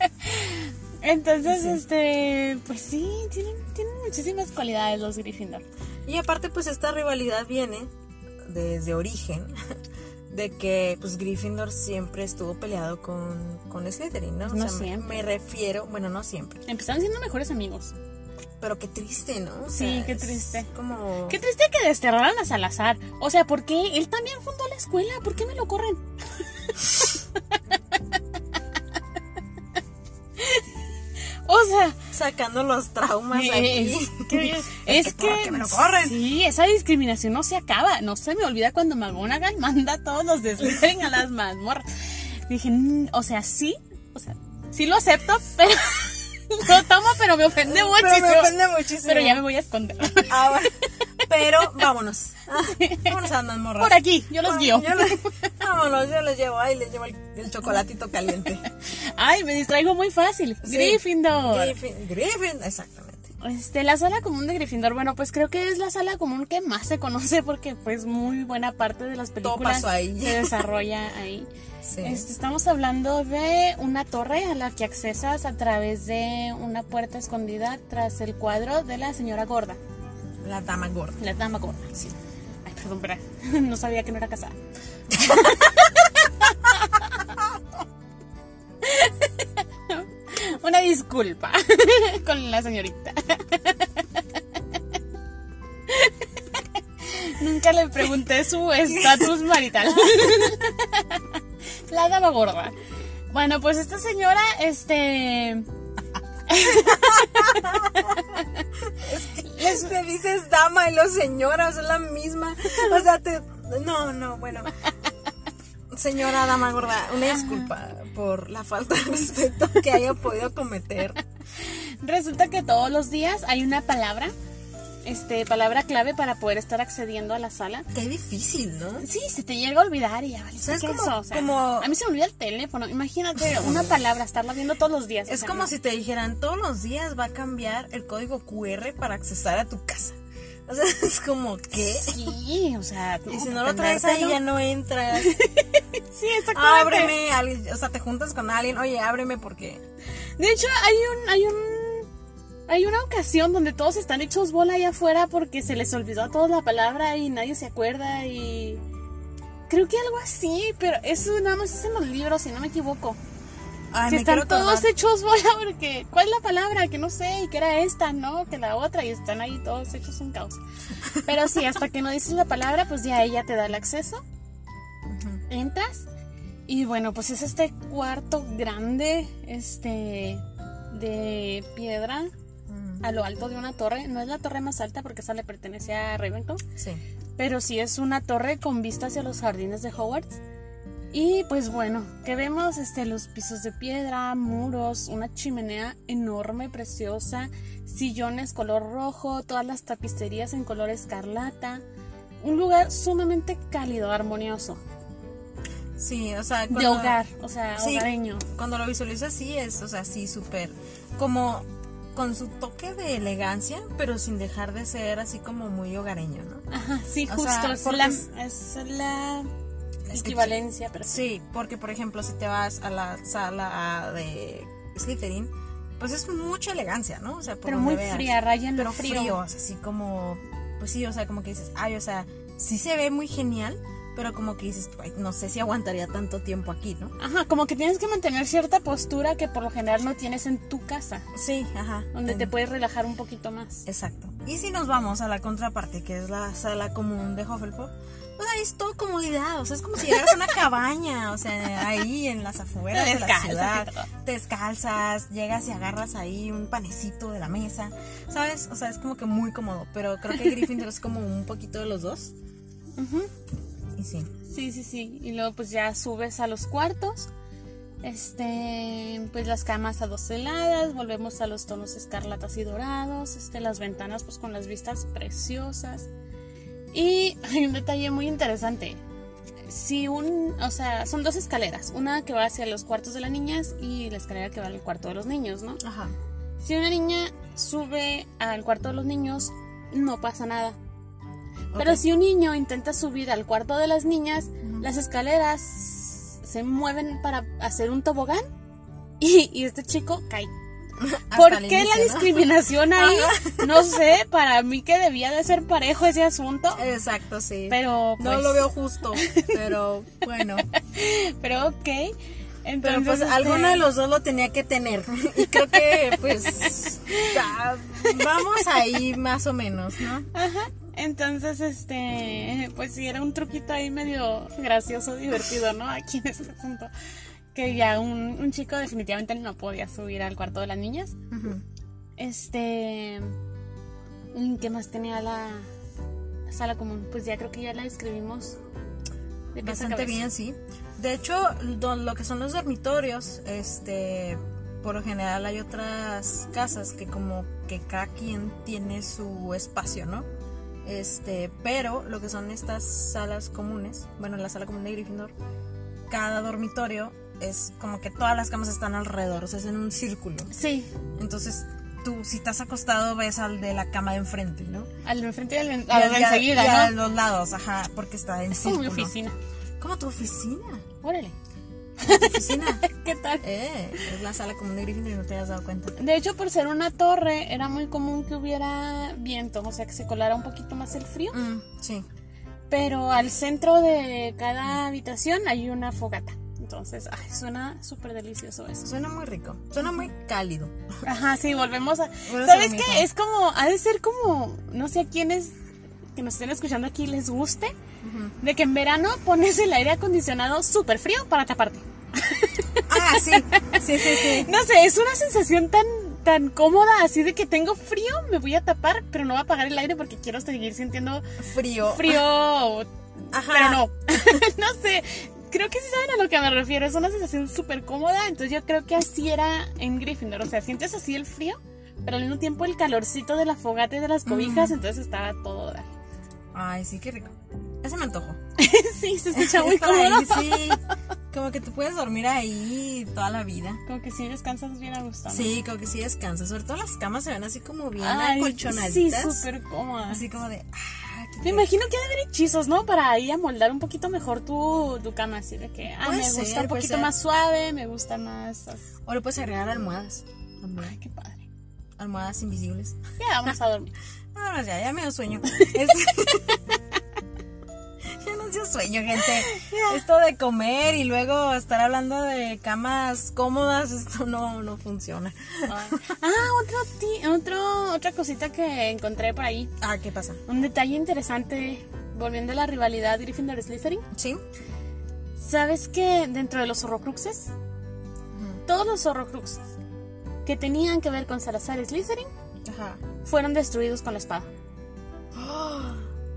Entonces, este, pues sí, tienen, tienen muchísimas cualidades los Gryffindor. Y aparte, pues esta rivalidad viene desde origen de que pues Gryffindor siempre estuvo peleado con, con Slytherin, ¿no? No me- siempre. Me, refiero, bueno, no siempre, Empezaron siendo mejores amigos. pero qué triste, ¿no? O Sí, qué triste. Como... Qué triste que desterraran a Salazar. O sea, ¿por qué? Él también fundó la escuela. ¿Por qué me lo corren? o sea, Sacando los traumas es aquí. que, Es es que, ¿por que qué me lo corren? sí, esa discriminación no se acaba. No se me olvida cuando McGonagall manda a todos los de Slytherin a las mazmorras. Dije, "Mm, o sea, sí, o sea, sí lo acepto, pero lo tomo, pero me ofende muchísimo. Pero me ofende muchísimo. Pero ya me voy a esconder. Ah, bueno. Pero vámonos. Ah, vámonos a las morras. Por aquí, yo los guío. Yo los- vámonos, yo los llevo. Ay, les llevo el, el chocolatito caliente. Ay, me distraigo muy fácil. Sí. Gryffindor. Griffin, Griffin, exactamente. Este, la sala común de Gryffindor, bueno, pues creo que es la sala común que más se conoce porque pues muy buena parte de las películas ahí. se desarrolla ahí. Sí. Este, estamos hablando de una torre a la que accesas a través de una puerta escondida tras el cuadro de la señora gorda, La dama gorda. la dama gorda. Sí. Ay, perdón, espera, no sabía que no era casada. Una disculpa con la señorita. Nunca le pregunté su estatus marital. La dama gorda. Bueno, pues esta señora, este. Les te dices dama y los señora, son la misma. O sea, te. No, no, bueno. Señora dama gorda, una disculpa por la falta de respeto que haya podido cometer. Resulta que todos los días hay una palabra, este, palabra clave para poder estar accediendo a la sala. Qué difícil, ¿no? Sí, se te llega a olvidar y ya, vale, O sea, es ¿qué como- eso? O sea, como- A mí se me olvida el teléfono. Imagínate una palabra, estarla viendo todos los días. o Es sea, como no. si te dijeran, todos los días va a cambiar el código QR para accesar a tu casa. O sea, es como, ¿qué? Sí, o sea. Y si no lo traes ahí, ya no entras. Sí, exactamente. ábreme. alguien- o sea, te juntas con alguien, oye, ábreme porque... De hecho, hay un, hay un, hay una ocasión donde todos están hechos bola allá afuera porque se les olvidó a todos la palabra y nadie se acuerda y creo que algo así, pero eso nada más es en los libros, si no me equivoco. Ay, me están todos hechos bola porque ¿cuál es la palabra? Que no sé, y que era esta, ¿no? Que la otra y están ahí todos hechos un caos. Pero sí, hasta que no dices la palabra, pues ya ella te da el acceso entras y bueno, pues es este cuarto grande, este, de piedra a lo alto de una torre. No es la torre más alta porque esa le pertenece a Ravenclaw, Sí. pero sí es una torre con vista hacia los jardines de Hogwarts. Y pues bueno, que vemos este, los pisos de piedra, muros, una chimenea enorme, preciosa, sillones color rojo, todas las tapicerías en color escarlata. Un lugar sumamente cálido, armonioso. Sí, o sea, de cuando- hogar, o sea, Sí. hogareño. Cuando lo visualizo así es, o sea, sí, súper, como con su toque de elegancia, pero sin dejar de ser así como muy hogareño, ¿no? Ajá, sí, O justo, sea, es, la, es- es la Es que- equivalencia, pero sí. Porque por ejemplo, si te vas a la sala de Slytherin, pues es mucha elegancia, ¿no? O sea, por Pero muy veas. fría, raya en lo pero frío. o sea, así como, pues sí, o sea, como que dices, ay, o sea, sí se ve muy genial, pero como que dices, "Ay, no sé si aguantaría tanto tiempo aquí, ¿no? Ajá, como que tienes que mantener cierta postura que por lo general no tienes en tu casa, Sí, ajá. donde te En- puedes relajar un poquito más. Exacto. Y si nos vamos a la contraparte, que es la sala común de Hufflepuff, pues ahí es todo comodidad, o sea, es como si llegaras a una cabaña, o sea, ahí en las afueras de la ciudad, te descalzas, llegas y agarras ahí un panecito de la mesa, ¿sabes? O sea, es como que muy cómodo, pero creo que Gryffindor es como un poquito de los dos, Ujú. Y sí. Sí, sí, sí. Y luego pues ya subes a los cuartos. Este, pues las camas adoseladas, volvemos a los tonos escarlatas y dorados, este, las ventanas pues con las vistas preciosas. Y hay un detalle muy interesante. Si un, o sea, son dos escaleras, una que va hacia los cuartos de las niñas y la escalera que va al cuarto de los niños, ¿no? Ajá. Si una niña sube al cuarto de los niños, no pasa nada. Pero si un niño intenta subir al cuarto de las niñas, las escaleras se mueven para hacer un tobogán y, y este chico cae. ¿Por qué la discriminación ahí? No sé, para mí que debía de ser parejo ese asunto. Exacto, sí. Pero no pues, lo veo justo, pero bueno. Pero ok. Entonces, Pero pues este, alguno de los dos lo tenía que tener. Y creo que pues vamos ahí más o menos, ¿no? Ajá. Entonces, este, pues sí, era un truquito ahí medio gracioso, divertido, ¿no? Aquí en este asunto. Que ya un, un chico definitivamente no podía subir al cuarto de las niñas. Este. ¿y ¿Qué más tenía la, la sala común? Pues ya creo que ya la describimos. de Bastante bien, sí. De hecho, lo que son los dormitorios, este, por lo general hay otras casas que como que cada quien tiene su espacio, ¿no? Este, pero lo que son estas salas comunes, bueno, la sala común de Gryffindor, cada dormitorio es como que todas las camas están alrededor, o sea, es en un círculo. Sí, Entonces, tú si estás acostado ves al de la cama de enfrente, ¿no? al de enfrente y al al de a- enseguida, y a ¿no? los lados, ajá, porque está en Es como mi círculo. oficina. ¿Cómo tu oficina? Órale. ¿Tu oficina? ¿Qué tal? eh, es la sala común de Gryffindor y no te hayas dado cuenta. De hecho, por ser una torre, era muy común que hubiera viento, o sea, que se colara un poquito más el frío. Mm, sí. Pero al centro de cada habitación hay una fogata. Entonces, ay, suena súper delicioso eso. Suena muy rico. Suena muy cálido. Ajá, sí, volvemos a... ¿Sabes qué? Es como, ha de ser como, no sé a quiénes que nos estén escuchando aquí les guste, De que en verano pones el aire acondicionado súper frío para taparte. Ah, sí. Sí, sí, sí. No sé, es una sensación tan tan cómoda, así de que tengo frío, me voy a tapar, pero no voy a apagar el aire porque quiero seguir sintiendo Frío. frío, Ajá. pero no. no sé, creo que sí saben a lo que me refiero, es una sensación súper cómoda, entonces yo creo que así era en Gryffindor, o sea, sientes así el frío, pero al mismo tiempo el calorcito de la fogata y de las cobijas, entonces estaba todo. Ay, sí, qué rico. Ese me antojo. sí, se escucha muy Estar ahí, cómodo. sí. Como que tú puedes dormir ahí toda la vida. Como que sí descansas bien a gusto. ¿no? Sí, como que sí descansas. Sobre todo las camas se ven así como bien Ay, sí, acolchonaditas. súper cómodas. Así como de. Ah, Me imagino que ha de haber hechizos, ¿no? Para ahí amoldar un poquito mejor tu, tu cama, así de que, ah, Puede me ser, gusta un poquito ser. más suave, me gusta más... as- O le puedes agregar almohadas. Ay, qué padre. Almohadas invisibles. Ya, vamos a dormir. Vámonos ya, ya me dio sueño. Este- ya nos dio sueño, gente. Esto de comer y luego estar hablando de camas cómodas, esto no, no funciona. Ah, otro ti- otro, otra cosita que encontré por ahí. Ah, ¿qué pasa? Un detalle interesante, volviendo a la rivalidad Gryffindor-Slytherin. ¿Sí? ¿Sabes que dentro de los horrocruxes, todos los horrocruxes que tenían que ver con Salazar Slytherin Ajá. Fueron destruidos con la espada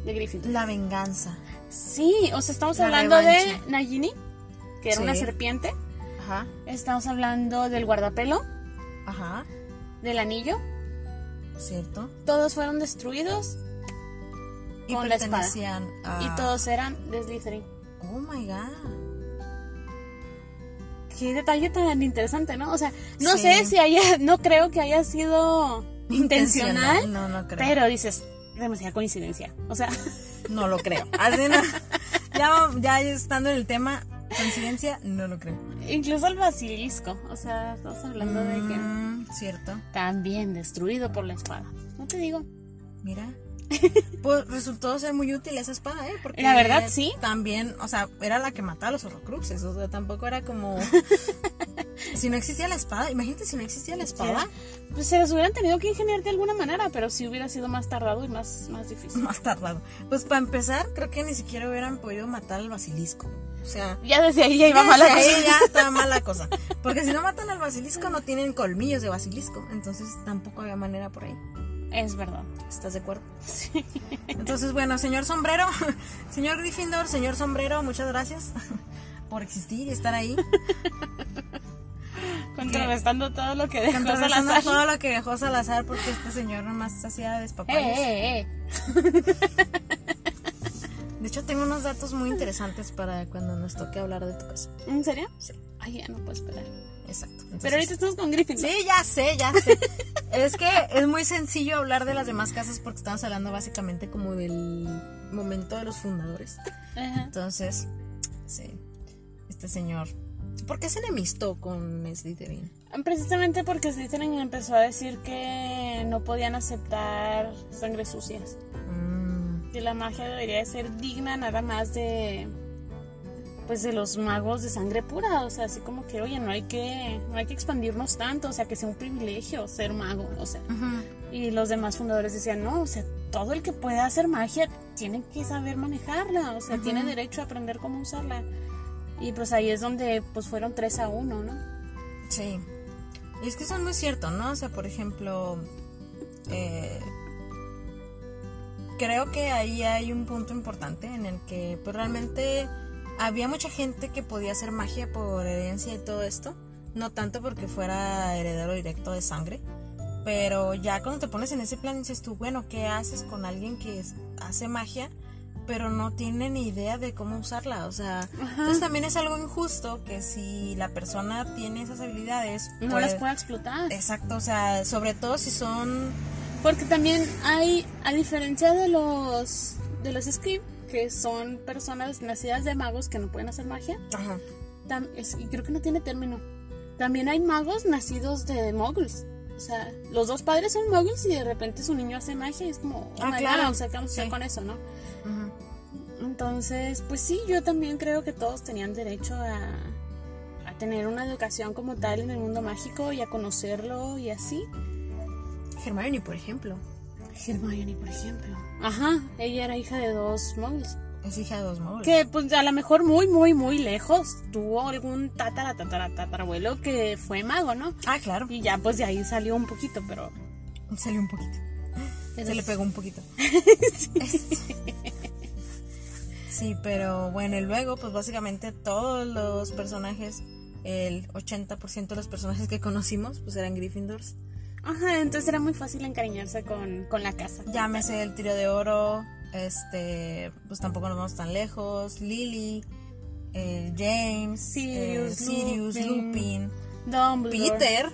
de Gryffindor? La venganza. Sí, o sea, estamos La hablando revancha. de Nagini, que era una serpiente. Ajá. Estamos hablando del guardapelo, Ajá. del anillo. ¿Cierto? Todos fueron destruidos Y Con la espada. a... y todos eran de Slytherin. Oh my god. Qué detalle tan interesante, ¿no? O sea, no Sí. sé si haya, no creo que haya sido intencional, No, no creo. pero dices, demasiada coincidencia. O sea, No lo creo. Ya, ya estando en el tema, coincidencia, no lo creo. incluso el basilisco. O sea, estamos hablando de que Mm, Cierto. también destruido por la espada. No te digo. Mira. Pues resultó ser muy útil esa espada, ¿eh? Porque La verdad, sí. También, o sea, era la que mataba a los horrocruxes. O sea, tampoco era como. si no existía la espada, imagínate si no existía la espada, Pues se los hubieran tenido que ingeniar de alguna manera, pero sí hubiera sido más tardado y más, más difícil. más tardado. Pues para empezar, creo que ni siquiera hubieran podido matar al basilisco. O sea. Ya desde ahí ya iba ya mal la desde cosa. ahí ya estaba mala cosa. Porque si no matan al basilisco, no tienen colmillos de basilisco. Entonces tampoco había manera por ahí. Es verdad. ¿Estás de acuerdo? Entonces, bueno, señor sombrero, señor Gryffindor, señor sombrero, muchas gracias por existir y estar ahí. Contrarrestando todo lo que dejó Contrarrestando Salazar. todo lo que dejó Salazar porque este señor nomás hacía despapalles. Eh, eh, eh. De hecho, tengo unos datos muy interesantes para cuando nos toque hablar de tu casa. ¿En serio? Sí. Ay, ya no puedo esperar. Exacto. Entonces- Pero ahorita estamos con Gryffindor. Sí, ya sé, ya sé. es que es muy sencillo hablar de las demás casas porque estamos hablando básicamente como del momento de los fundadores. Ajá. Entonces, sí, este señor, ¿por qué se enemistó con Slytherin? Precisamente porque Slytherin empezó a decir que no podían aceptar sangre sucias. Mm, Que la magia debería de ser digna nada más de pues de los magos de sangre pura, o sea, así como que, oye, no hay que no hay que expandirnos tanto, o sea, que sea un privilegio ser mago, o sea. Y los demás fundadores decían, no, o sea, todo el que pueda hacer magia tiene que saber manejarla, o sea, Ujú. tiene derecho a aprender cómo usarla. Y pues ahí es donde pues fueron 3 a 1, ¿no? Sí. Y es que eso es muy cierto, ¿no? O sea, por ejemplo, eh, creo que ahí hay un punto importante en el que pues realmente había mucha gente que podía hacer magia por herencia y todo esto, no tanto porque fuera heredero directo de sangre, pero ya cuando te pones en ese plan dices tú, bueno, ¿qué haces con alguien que hace magia? pero no tiene ni idea de cómo usarla, o sea, entonces también es algo injusto que si la persona tiene esas habilidades, No pues- las puede explotar. Exacto, o sea, sobre todo si son Porque también hay, a diferencia de los de los Scrib, que son personas nacidas de magos que no pueden hacer magia, Ajá. tam- es- y creo que no tiene término. También hay magos nacidos de moguls. O sea, los dos padres son moguls y de repente su niño hace magia y es como, oh Ah, my claro. God, o sea, ¿qué vamos a hacer Sí. con eso, no? Ujú. Entonces, pues sí, yo también creo que todos tenían derecho a, a tener una educación como tal en el mundo mágico y a conocerlo y así. Hermione, por ejemplo, Hermione, por ejemplo. Ajá, ella era hija de dos moguls. es hija de dos moguls. Que pues a lo mejor muy, muy, muy lejos tuvo algún tatara, tatara, tatarabuelo que fue mago, ¿no? Ah, claro, Y ya pues de ahí salió un poquito, pero... salió un poquito. pero Se le pegó un poquito. sí, pero bueno, y luego, pues básicamente todos los personajes, el 80% de los personajes que conocimos, pues eran Gryffindors. Ajá, entonces era muy fácil encariñarse con, con la casa. Llámese el trío de oro, este, pues tampoco nos vamos tan lejos, Lily, eh, James, Sirius, eh, Sirius, Lupin. Peter,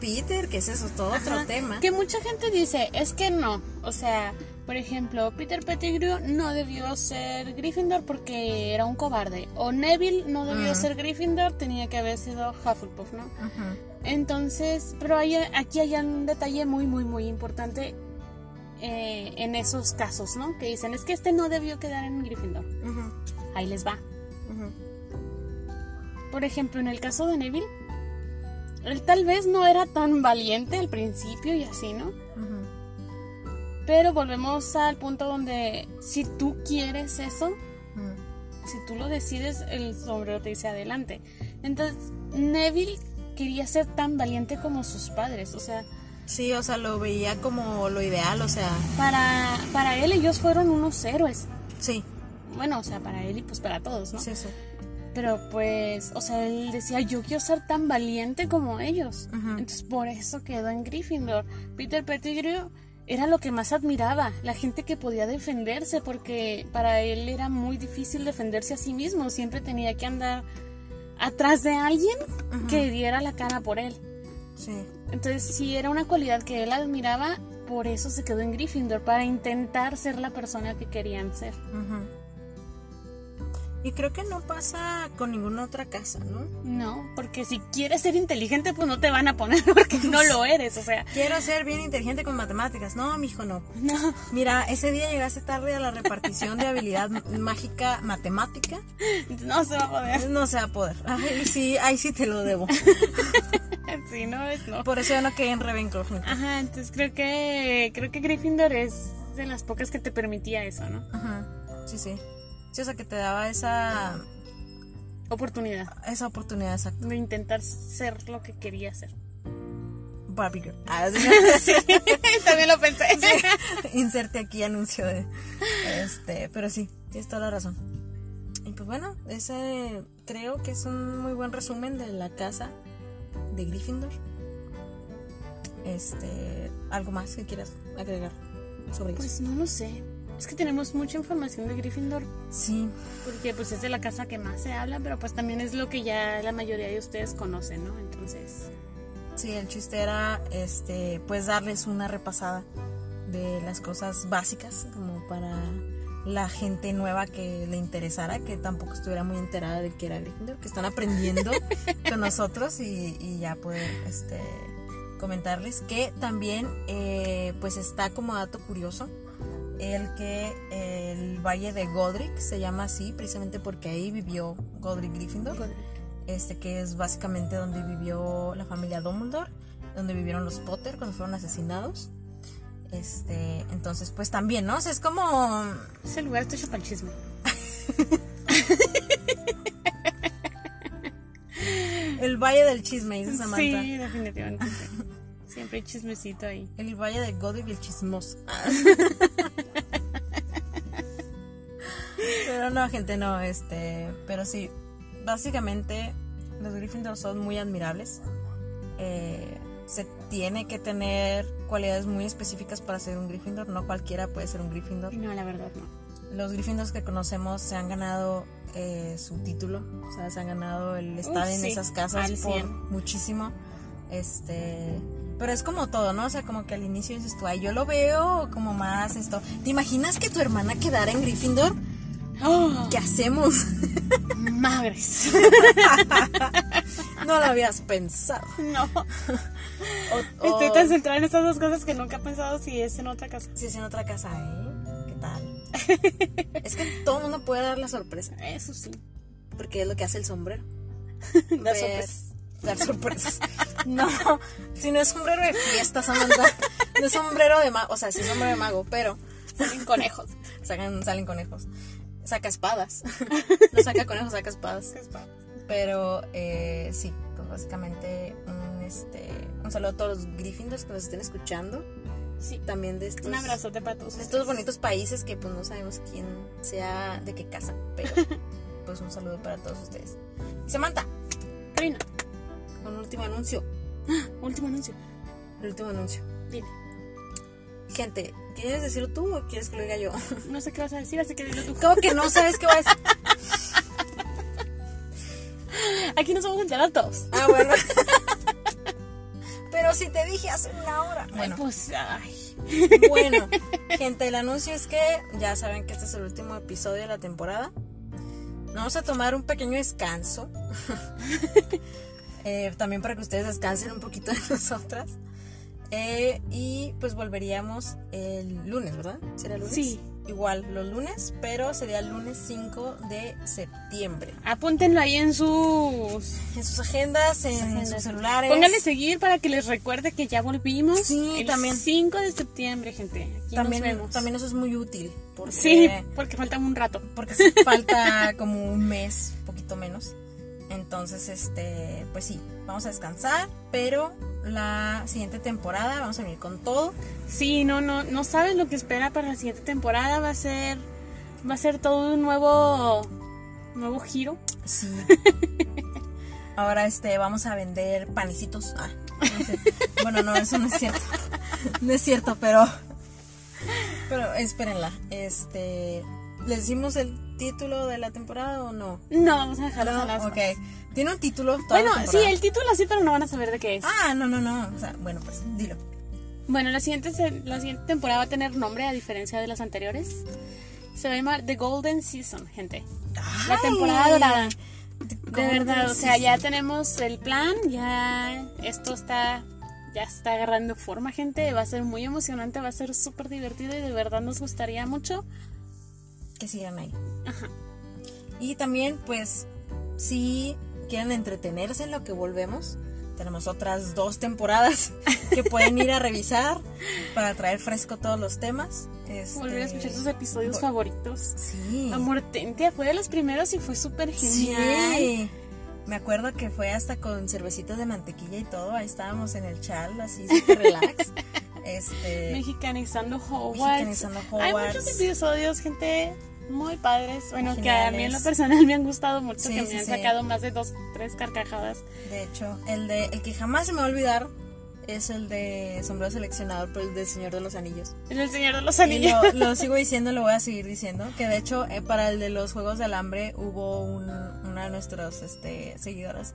Peter, que es eso, todo otro tema. Que mucha gente dice, es que no. O sea, por ejemplo, Peter Pettigrew no debió ser Gryffindor porque era un cobarde. O Neville no debió ser Gryffindor, tenía que haber sido Hufflepuff, ¿no? Ujú, Entonces, pero hay, aquí hay un detalle muy, muy, muy importante eh, en esos casos, ¿no? Que dicen, es que este no debió quedar en Gryffindor. ujú, Ahí les va. Por ejemplo, en el caso de Neville, él tal vez no era tan valiente al principio y así, ¿no? Pero volvemos al punto donde si tú quieres eso, ujú. si tú lo decides, el sombrero te dice adelante. Entonces, Neville quería ser tan valiente como sus padres, o sea, Sí, o sea, lo veía como lo ideal, o sea, para, para él ellos fueron unos héroes. sí, Bueno, o sea, para él y pues para todos, ¿no? sí, sí. Pero pues, o sea, él decía, yo quiero ser tan valiente como ellos. Entonces, por eso quedó en Gryffindor. Peter Pettigrew era lo que más admiraba, la gente que podía defenderse, porque para él era muy difícil defenderse a sí mismo. Siempre tenía que andar atrás de alguien que diera la cara por él. Sí. Entonces, sí era una cualidad que él admiraba, por eso se quedó en Gryffindor, para intentar ser la persona que querían ser. Y creo que no pasa con ninguna otra casa, ¿no? No, porque si quieres ser inteligente, pues no te van a poner porque no lo eres, o sea, Quiero ser bien inteligente con matemáticas. No, mijo, no. no. Mira, ese día llegaste tarde a la repartición de habilidad mágica matemática. No se va a poder. No se va a poder. Ay, sí, ahí sí te lo debo. Sí, no es no. Por eso yo no quedé en Ravenclaw. Ajá, entonces creo que creo que Gryffindor es de las pocas que te permitía eso, ¿no? Ajá. Sí, sí. Sí, o sea, que te daba esa, Oportunidad esa oportunidad exacta. de intentar ser lo que quería ser. Barbie Girl. Ah, sí. También lo pensé. Inserte aquí anuncio de. Este, pero sí, tienes toda la razón. Y pues bueno, ese creo que es un muy buen resumen de la casa de Gryffindor. Este, algo más que quieras agregar sobre eso. Pues no lo sé. Es que tenemos mucha información de Gryffindor Sí, porque pues es de la casa que más se habla, pero pues también es lo que ya la mayoría de ustedes conocen, ¿no? Entonces, sí, el chiste era este, pues darles una repasada de las cosas básicas como para la gente nueva que le interesara, que tampoco estuviera muy enterada de que era Gryffindor, que están aprendiendo con nosotros y, y ya poder este, comentarles que también eh, pues está como dato curioso el que el Valle de Godric se llama así precisamente porque ahí vivió Godric Gryffindor este que es básicamente donde vivió la familia Dumbledore, donde vivieron los Potter cuando fueron asesinados. Este, entonces pues también, ¿no? O sea, es como ese lugar está hecho para el chisme. el Valle del Chisme, dice Samantha. Sí, definitivamente. Siempre hay chismecito ahí. El Valle de Godric y el Chismoso. pero no, gente, no, este, pero sí, básicamente los Gryffindor son muy admirables. Eh, se tiene que tener cualidades muy específicas para ser un Gryffindor, no cualquiera puede ser un Gryffindor. No, la verdad no. Los Gryffindors que conocemos se han ganado eh, su título, o sea, se han ganado el estar en sí, esas casas por 100. muchísimo. Este, pero es como todo, ¿no? O sea, como que al inicio dices tú, ay, yo lo veo como más esto. ¿Te imaginas que tu hermana quedara en Gryffindor? ¡Oh! ¿Qué hacemos? Madres. no lo habías pensado. No. O- Estoy tan centrada en estas dos cosas que nunca he pensado si es en otra casa. Si es en otra casa, ¿eh? ¿Qué tal? es que todo el mundo puede dar la sorpresa, Eso sí. porque es lo que hace el sombrero. Dar sorpresas. Dar sorpresas. No, si no es sombrero de fiesta, Samantha. No es sombrero de mago, o sea, sí es sombrero de mago, pero Salen conejos. sacan, salen conejos. Saca espadas. No saca conejos, saca espadas. Pero eh, sí, pues básicamente un, este, un saludo a todos los Gryffindors que nos estén escuchando. Sí. También de estos, Un abrazote para todos. de estos bonitos países que pues no sabemos quién sea, de qué casa, pero pues un saludo para todos ustedes. Samantha, Karina, un último anuncio. último anuncio. el último anuncio. Dile. Gente, ¿quieres decirlo tú o quieres que lo diga yo? No sé qué vas a decir, así que dilo tú. ¿Cómo que no sabes qué va a decir? Aquí nos vamos a enterar todos. Ah, bueno. Pero si te dije hace una hora. Bueno, pues, ay. Bueno, gente, el anuncio es que ya saben que este es el último episodio de la temporada. Vamos a tomar un pequeño descanso. Eh, también para que ustedes descansen un poquito de nosotras. Eh, y pues volveríamos el lunes, ¿verdad? ¿Sería el lunes? Sí. Igual, los lunes, pero sería el lunes 5 de septiembre. Apúntenlo ahí en sus. En sus agendas, en agendas. sus celulares. Pónganle seguir para que les recuerde que ya volvimos. Sí, el también. 5 de septiembre, gente. Aquí también, nos vemos. también eso es muy útil. Porque, Sí, porque falta un rato. Porque falta como un mes, poquito menos. Entonces, este, pues sí, vamos a descansar, pero la siguiente temporada vamos a venir con todo. Sí, no, no, no sabes lo que espera para la siguiente temporada. Va a ser, va a ser todo un nuevo, nuevo giro. Sí. Ahora este vamos a vender panecitos. Ah, no sé. Bueno, no, eso no es cierto. No es cierto, pero pero espérenla. Este, ¿les decimos el título de la temporada o no? No, vamos a dejarlo No, las ok. Tiene un título. Bueno, la sí, el título sí, pero no van a saber de qué es. Ah, no, no, no. O sea, bueno, pues dilo. Bueno, la siguiente, la temporada va a tener nombre a diferencia de las anteriores. Se va a llamar The Golden Season, gente. La Ay, temporada dorada. De verdad, o sea, ya tenemos el plan, ya esto está, ya está agarrando forma, gente. Va a ser muy emocionante, va a ser súper divertido y de verdad nos gustaría mucho. Que sigan ahí. Ajá. Y también, pues, si quieren entretenerse en lo que volvemos, tenemos otras dos temporadas que pueden ir a revisar para traer fresco todos los temas. Este, Volver a escuchar sus episodios vol- favoritos. Sí. Amor Tentia fue de los primeros y fue súper genial. Sí. Me acuerdo que fue hasta con cervecitas de mantequilla y todo. Ahí estábamos en el chal, así súper relax. este. Mexicanizando Hogwarts. Mexicanizando Hay Hogwarts. muchos episodios, gente, muy padres. Bueno, que a mí en lo personal me han gustado mucho, Sí, que sí, me han sí. sacado más de dos, tres carcajadas. De hecho, el de el que jamás se me va a olvidar es el de sombrero seleccionador por el del Señor de los Anillos. El Señor de los Y Anillos. lo, lo sigo diciendo, lo voy a seguir diciendo. Que de hecho, eh, para el de los Juegos del Hambre hubo un- una de nuestras este, seguidoras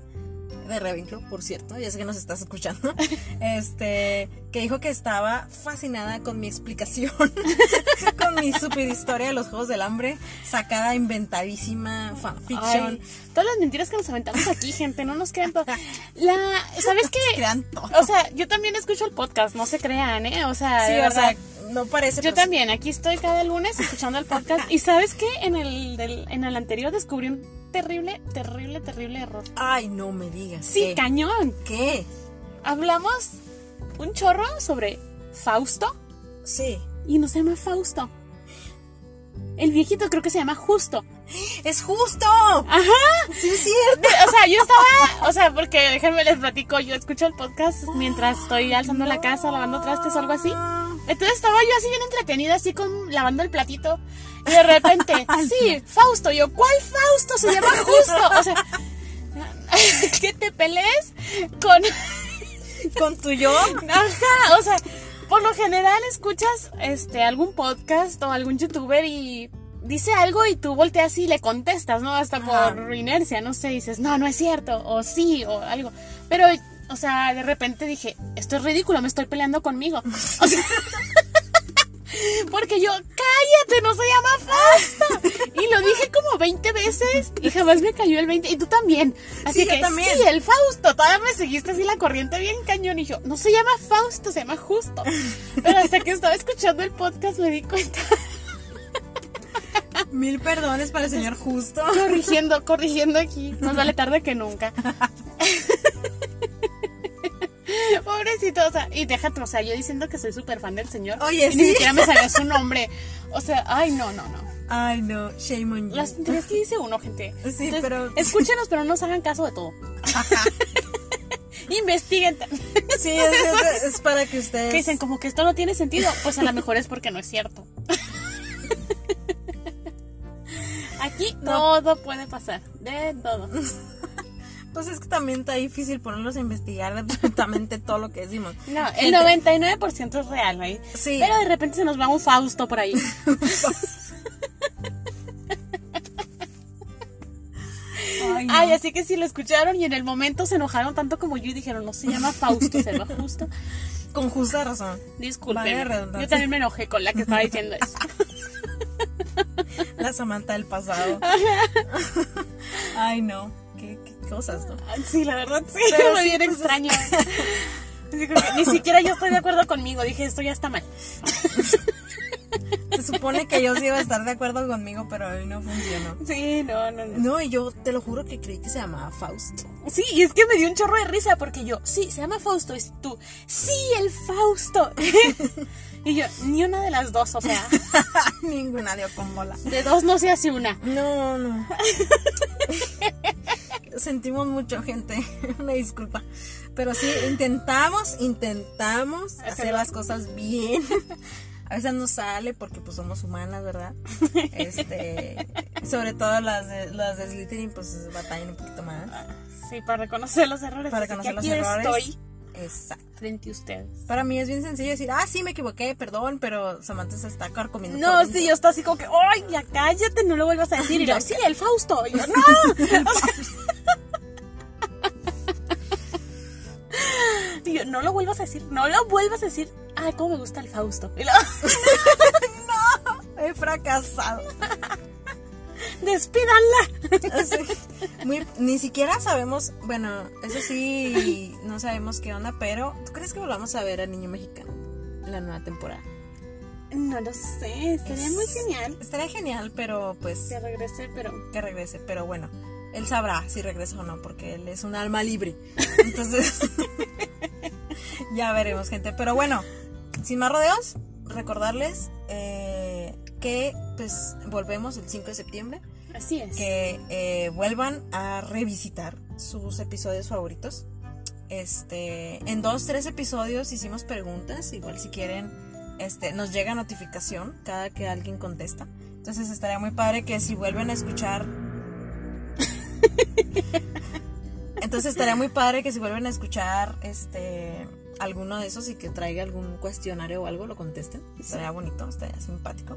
de Ravenclaw, por cierto, ya sé que nos estás escuchando, este, que dijo que estaba fascinada con mi explicación, con mi super historia de los Juegos del Hambre, sacada, inventadísima, fanfiction. Todas las mentiras que nos aventamos aquí, gente, no nos crean todo. La, ¿sabes qué? Crean todo. O sea, yo también escucho el podcast, no se crean, ¿eh? O sea, Sí, de o sea, no parece. Yo pues, también, aquí estoy cada lunes escuchando el podcast. Y sabes qué? En el, del- en el anterior descubrí un terrible, terrible, terrible error. Ay, no me digas. Sí, ¿Qué? cañón. ¿Qué? Hablamos un chorro sobre Fausto Sí. y no se llama Fausto. El viejito creo que se llama Justo. ¡Es justo! Ajá. Sí, es cierto. O sea, yo estaba, o sea, porque déjenme les platico, yo escucho el podcast mientras estoy alzando la casa, lavando trastes o algo así. Entonces estaba yo así bien entretenida, así con lavando el platito. Y de repente, sí, Fausto. Yo, ¿cuál Fausto? Se llama Justo. O sea, que te pelees con. ¿Con tu yo? Ajá, o sea, por lo general escuchas este algún podcast o algún youtuber y dice algo y tú volteas y le contestas, ¿no? Hasta Ajá. por inercia, no sé, dices, no, no es cierto, o sí, o algo. Pero, o sea, de repente dije, esto es ridículo, me estoy peleando conmigo. O sea, porque yo, cállate, no se llama Fausto. Y lo dije como 20 veces y jamás me cayó el 20. Y tú también. Así Sí, yo que también. sí, el Fausto. Todavía me seguiste así la corriente bien cañón. Y yo, no se llama Fausto, se llama Justo. Pero hasta que estaba escuchando el podcast me di cuenta. Mil perdones para el señor justo. Corrigiendo, corrigiendo aquí. Más vale tarde que nunca. Pobrecito, o sea, y déjate, o sea, yo diciendo que soy súper fan del señor. Oye, y sí. Ni siquiera me sabía su nombre. O sea, ay, no, no, no. Ay, no, shame on you. Las tonterías que dice uno, gente. Sí, pero- Escúchenos, pero no nos hagan caso de todo. Investiguen. Sí, es, es- es para que ustedes. Que dicen como que esto no tiene sentido. Pues a lo mejor es porque no es cierto. Aquí No. todo puede pasar. De todo. Pues es que también está difícil ponerlos a investigar absolutamente todo lo que decimos. No, el 99% es real, ¿eh? Sí. Pero de repente se nos va un Fausto por ahí. Ay, no. Ay, así que si lo escucharon y en el momento se enojaron tanto como yo y dijeron, no se llama Fausto, se llama Justo. Con justa razón. Disculpen. redundancia. Yo también me enojé con la que estaba diciendo eso. La Samantha del pasado. Ay, no. Cosas, ¿no? Sí, la verdad sí, Pero fue sí, bien pues, extraño. Ni siquiera yo estoy de acuerdo conmigo. Dije, esto ya está mal. Se supone que yo sí iba a estar de acuerdo conmigo, pero hoy no funcionó. Sí, no, no, no. No, y yo te lo juro que creí que se llamaba Faust. Sí, y es que me dio un chorro de risa porque yo, sí, se llama Fausto, es tú. Sí, el Fausto. y yo, ni una de las dos, o sea, Ninguna dio con bola. de dos no se hace una. No, no. Sentimos mucho, gente. Una disculpa. Pero sí, intentamos, intentamos hacer las cosas bien. A veces no sale porque pues somos humanas, ¿verdad? Este, sobre todo las de, las de Slytherin pues batallan un poquito más Sí, para reconocer los errores. para así que conocer los aquí errores. estoy Exacto. frente a ustedes. Para mí es bien sencillo decir, ah, sí, me equivoqué, perdón, pero Samantha se está carcomiendo. No, sí, yo estoy así como que, ¡ay, ya cállate! No lo vuelvas a decir. Y yo, sí, el Fausto. Y yo, ¡no! Y yo, no lo vuelvas a decir, no lo vuelvas a decir. Ay, cómo me gusta el Fausto. Y luego, He fracasado. Despídanla. Así, muy, ni siquiera sabemos, bueno, eso sí, no sabemos qué onda, pero ¿tú crees que volvamos a ver a Niño Mexicano en la nueva temporada? No lo sé, estaría muy genial Estaría genial, pero pues que regrese, pero que regrese, pero bueno, él sabrá si regresa o no, porque él es un alma libre. Entonces, ya veremos, gente. Pero bueno, sin más rodeos, recordarles eh, que pues volvemos el 5 de septiembre. así es. que eh, vuelvan a revisitar sus episodios favoritos. Este, en dos, tres episodios hicimos preguntas, igual si quieren, este, nos llega notificación cada que alguien contesta. Entonces estaría muy padre que si vuelven a escuchar. Entonces estaría muy padre que si vuelven a escuchar este alguno de esos y que traiga algún cuestionario o algo, lo contesten. Estaría bonito, estaría simpático.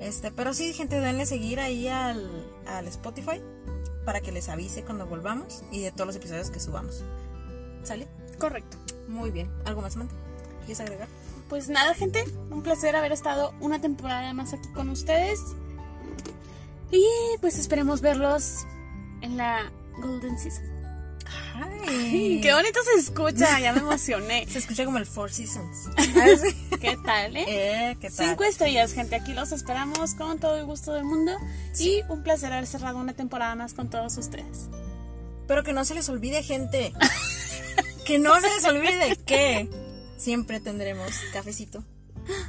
Este, pero sí, gente, denle seguir ahí al, al Spotify para que les avise cuando volvamos y de todos los episodios que subamos. ¿Sale? Correcto. Muy bien. ¿Algo más, Samantha? ¿Quieres agregar? Pues nada, gente, un placer haber estado una temporada más aquí con ustedes. Y pues esperemos verlos en la Golden Season. Ay, Qué bonito se escucha, ya me emocioné. Se escucha como el Four Seasons. ¿Qué tal, eh? eh, ¿qué tal? Cinco estrellas, gente. Aquí los esperamos con todo el gusto del mundo. Y un placer haber cerrado una temporada más con todos ustedes. Pero que no se les olvide, gente. que no se les olvide que siempre tendremos cafecito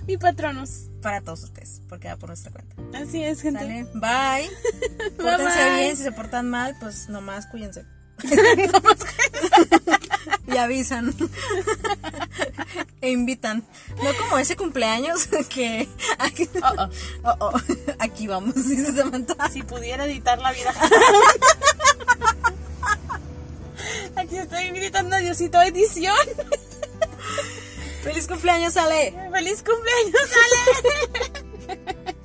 Y patronos. para todos ustedes, porque va por nuestra cuenta. Así es, gente. ¿Sale? Bye. Pórtense bye. bien, si se portan mal, pues nomás cuídense. y avisan. e invitan. No como ese cumpleaños que. Aquí, Oh, oh. oh, oh, aquí vamos, dice Samantha. Si pudiera editar la vida. Aquí estoy gritando a Diosito edición. ¡Feliz cumpleaños, Ale! ¡Feliz cumpleaños, Ale!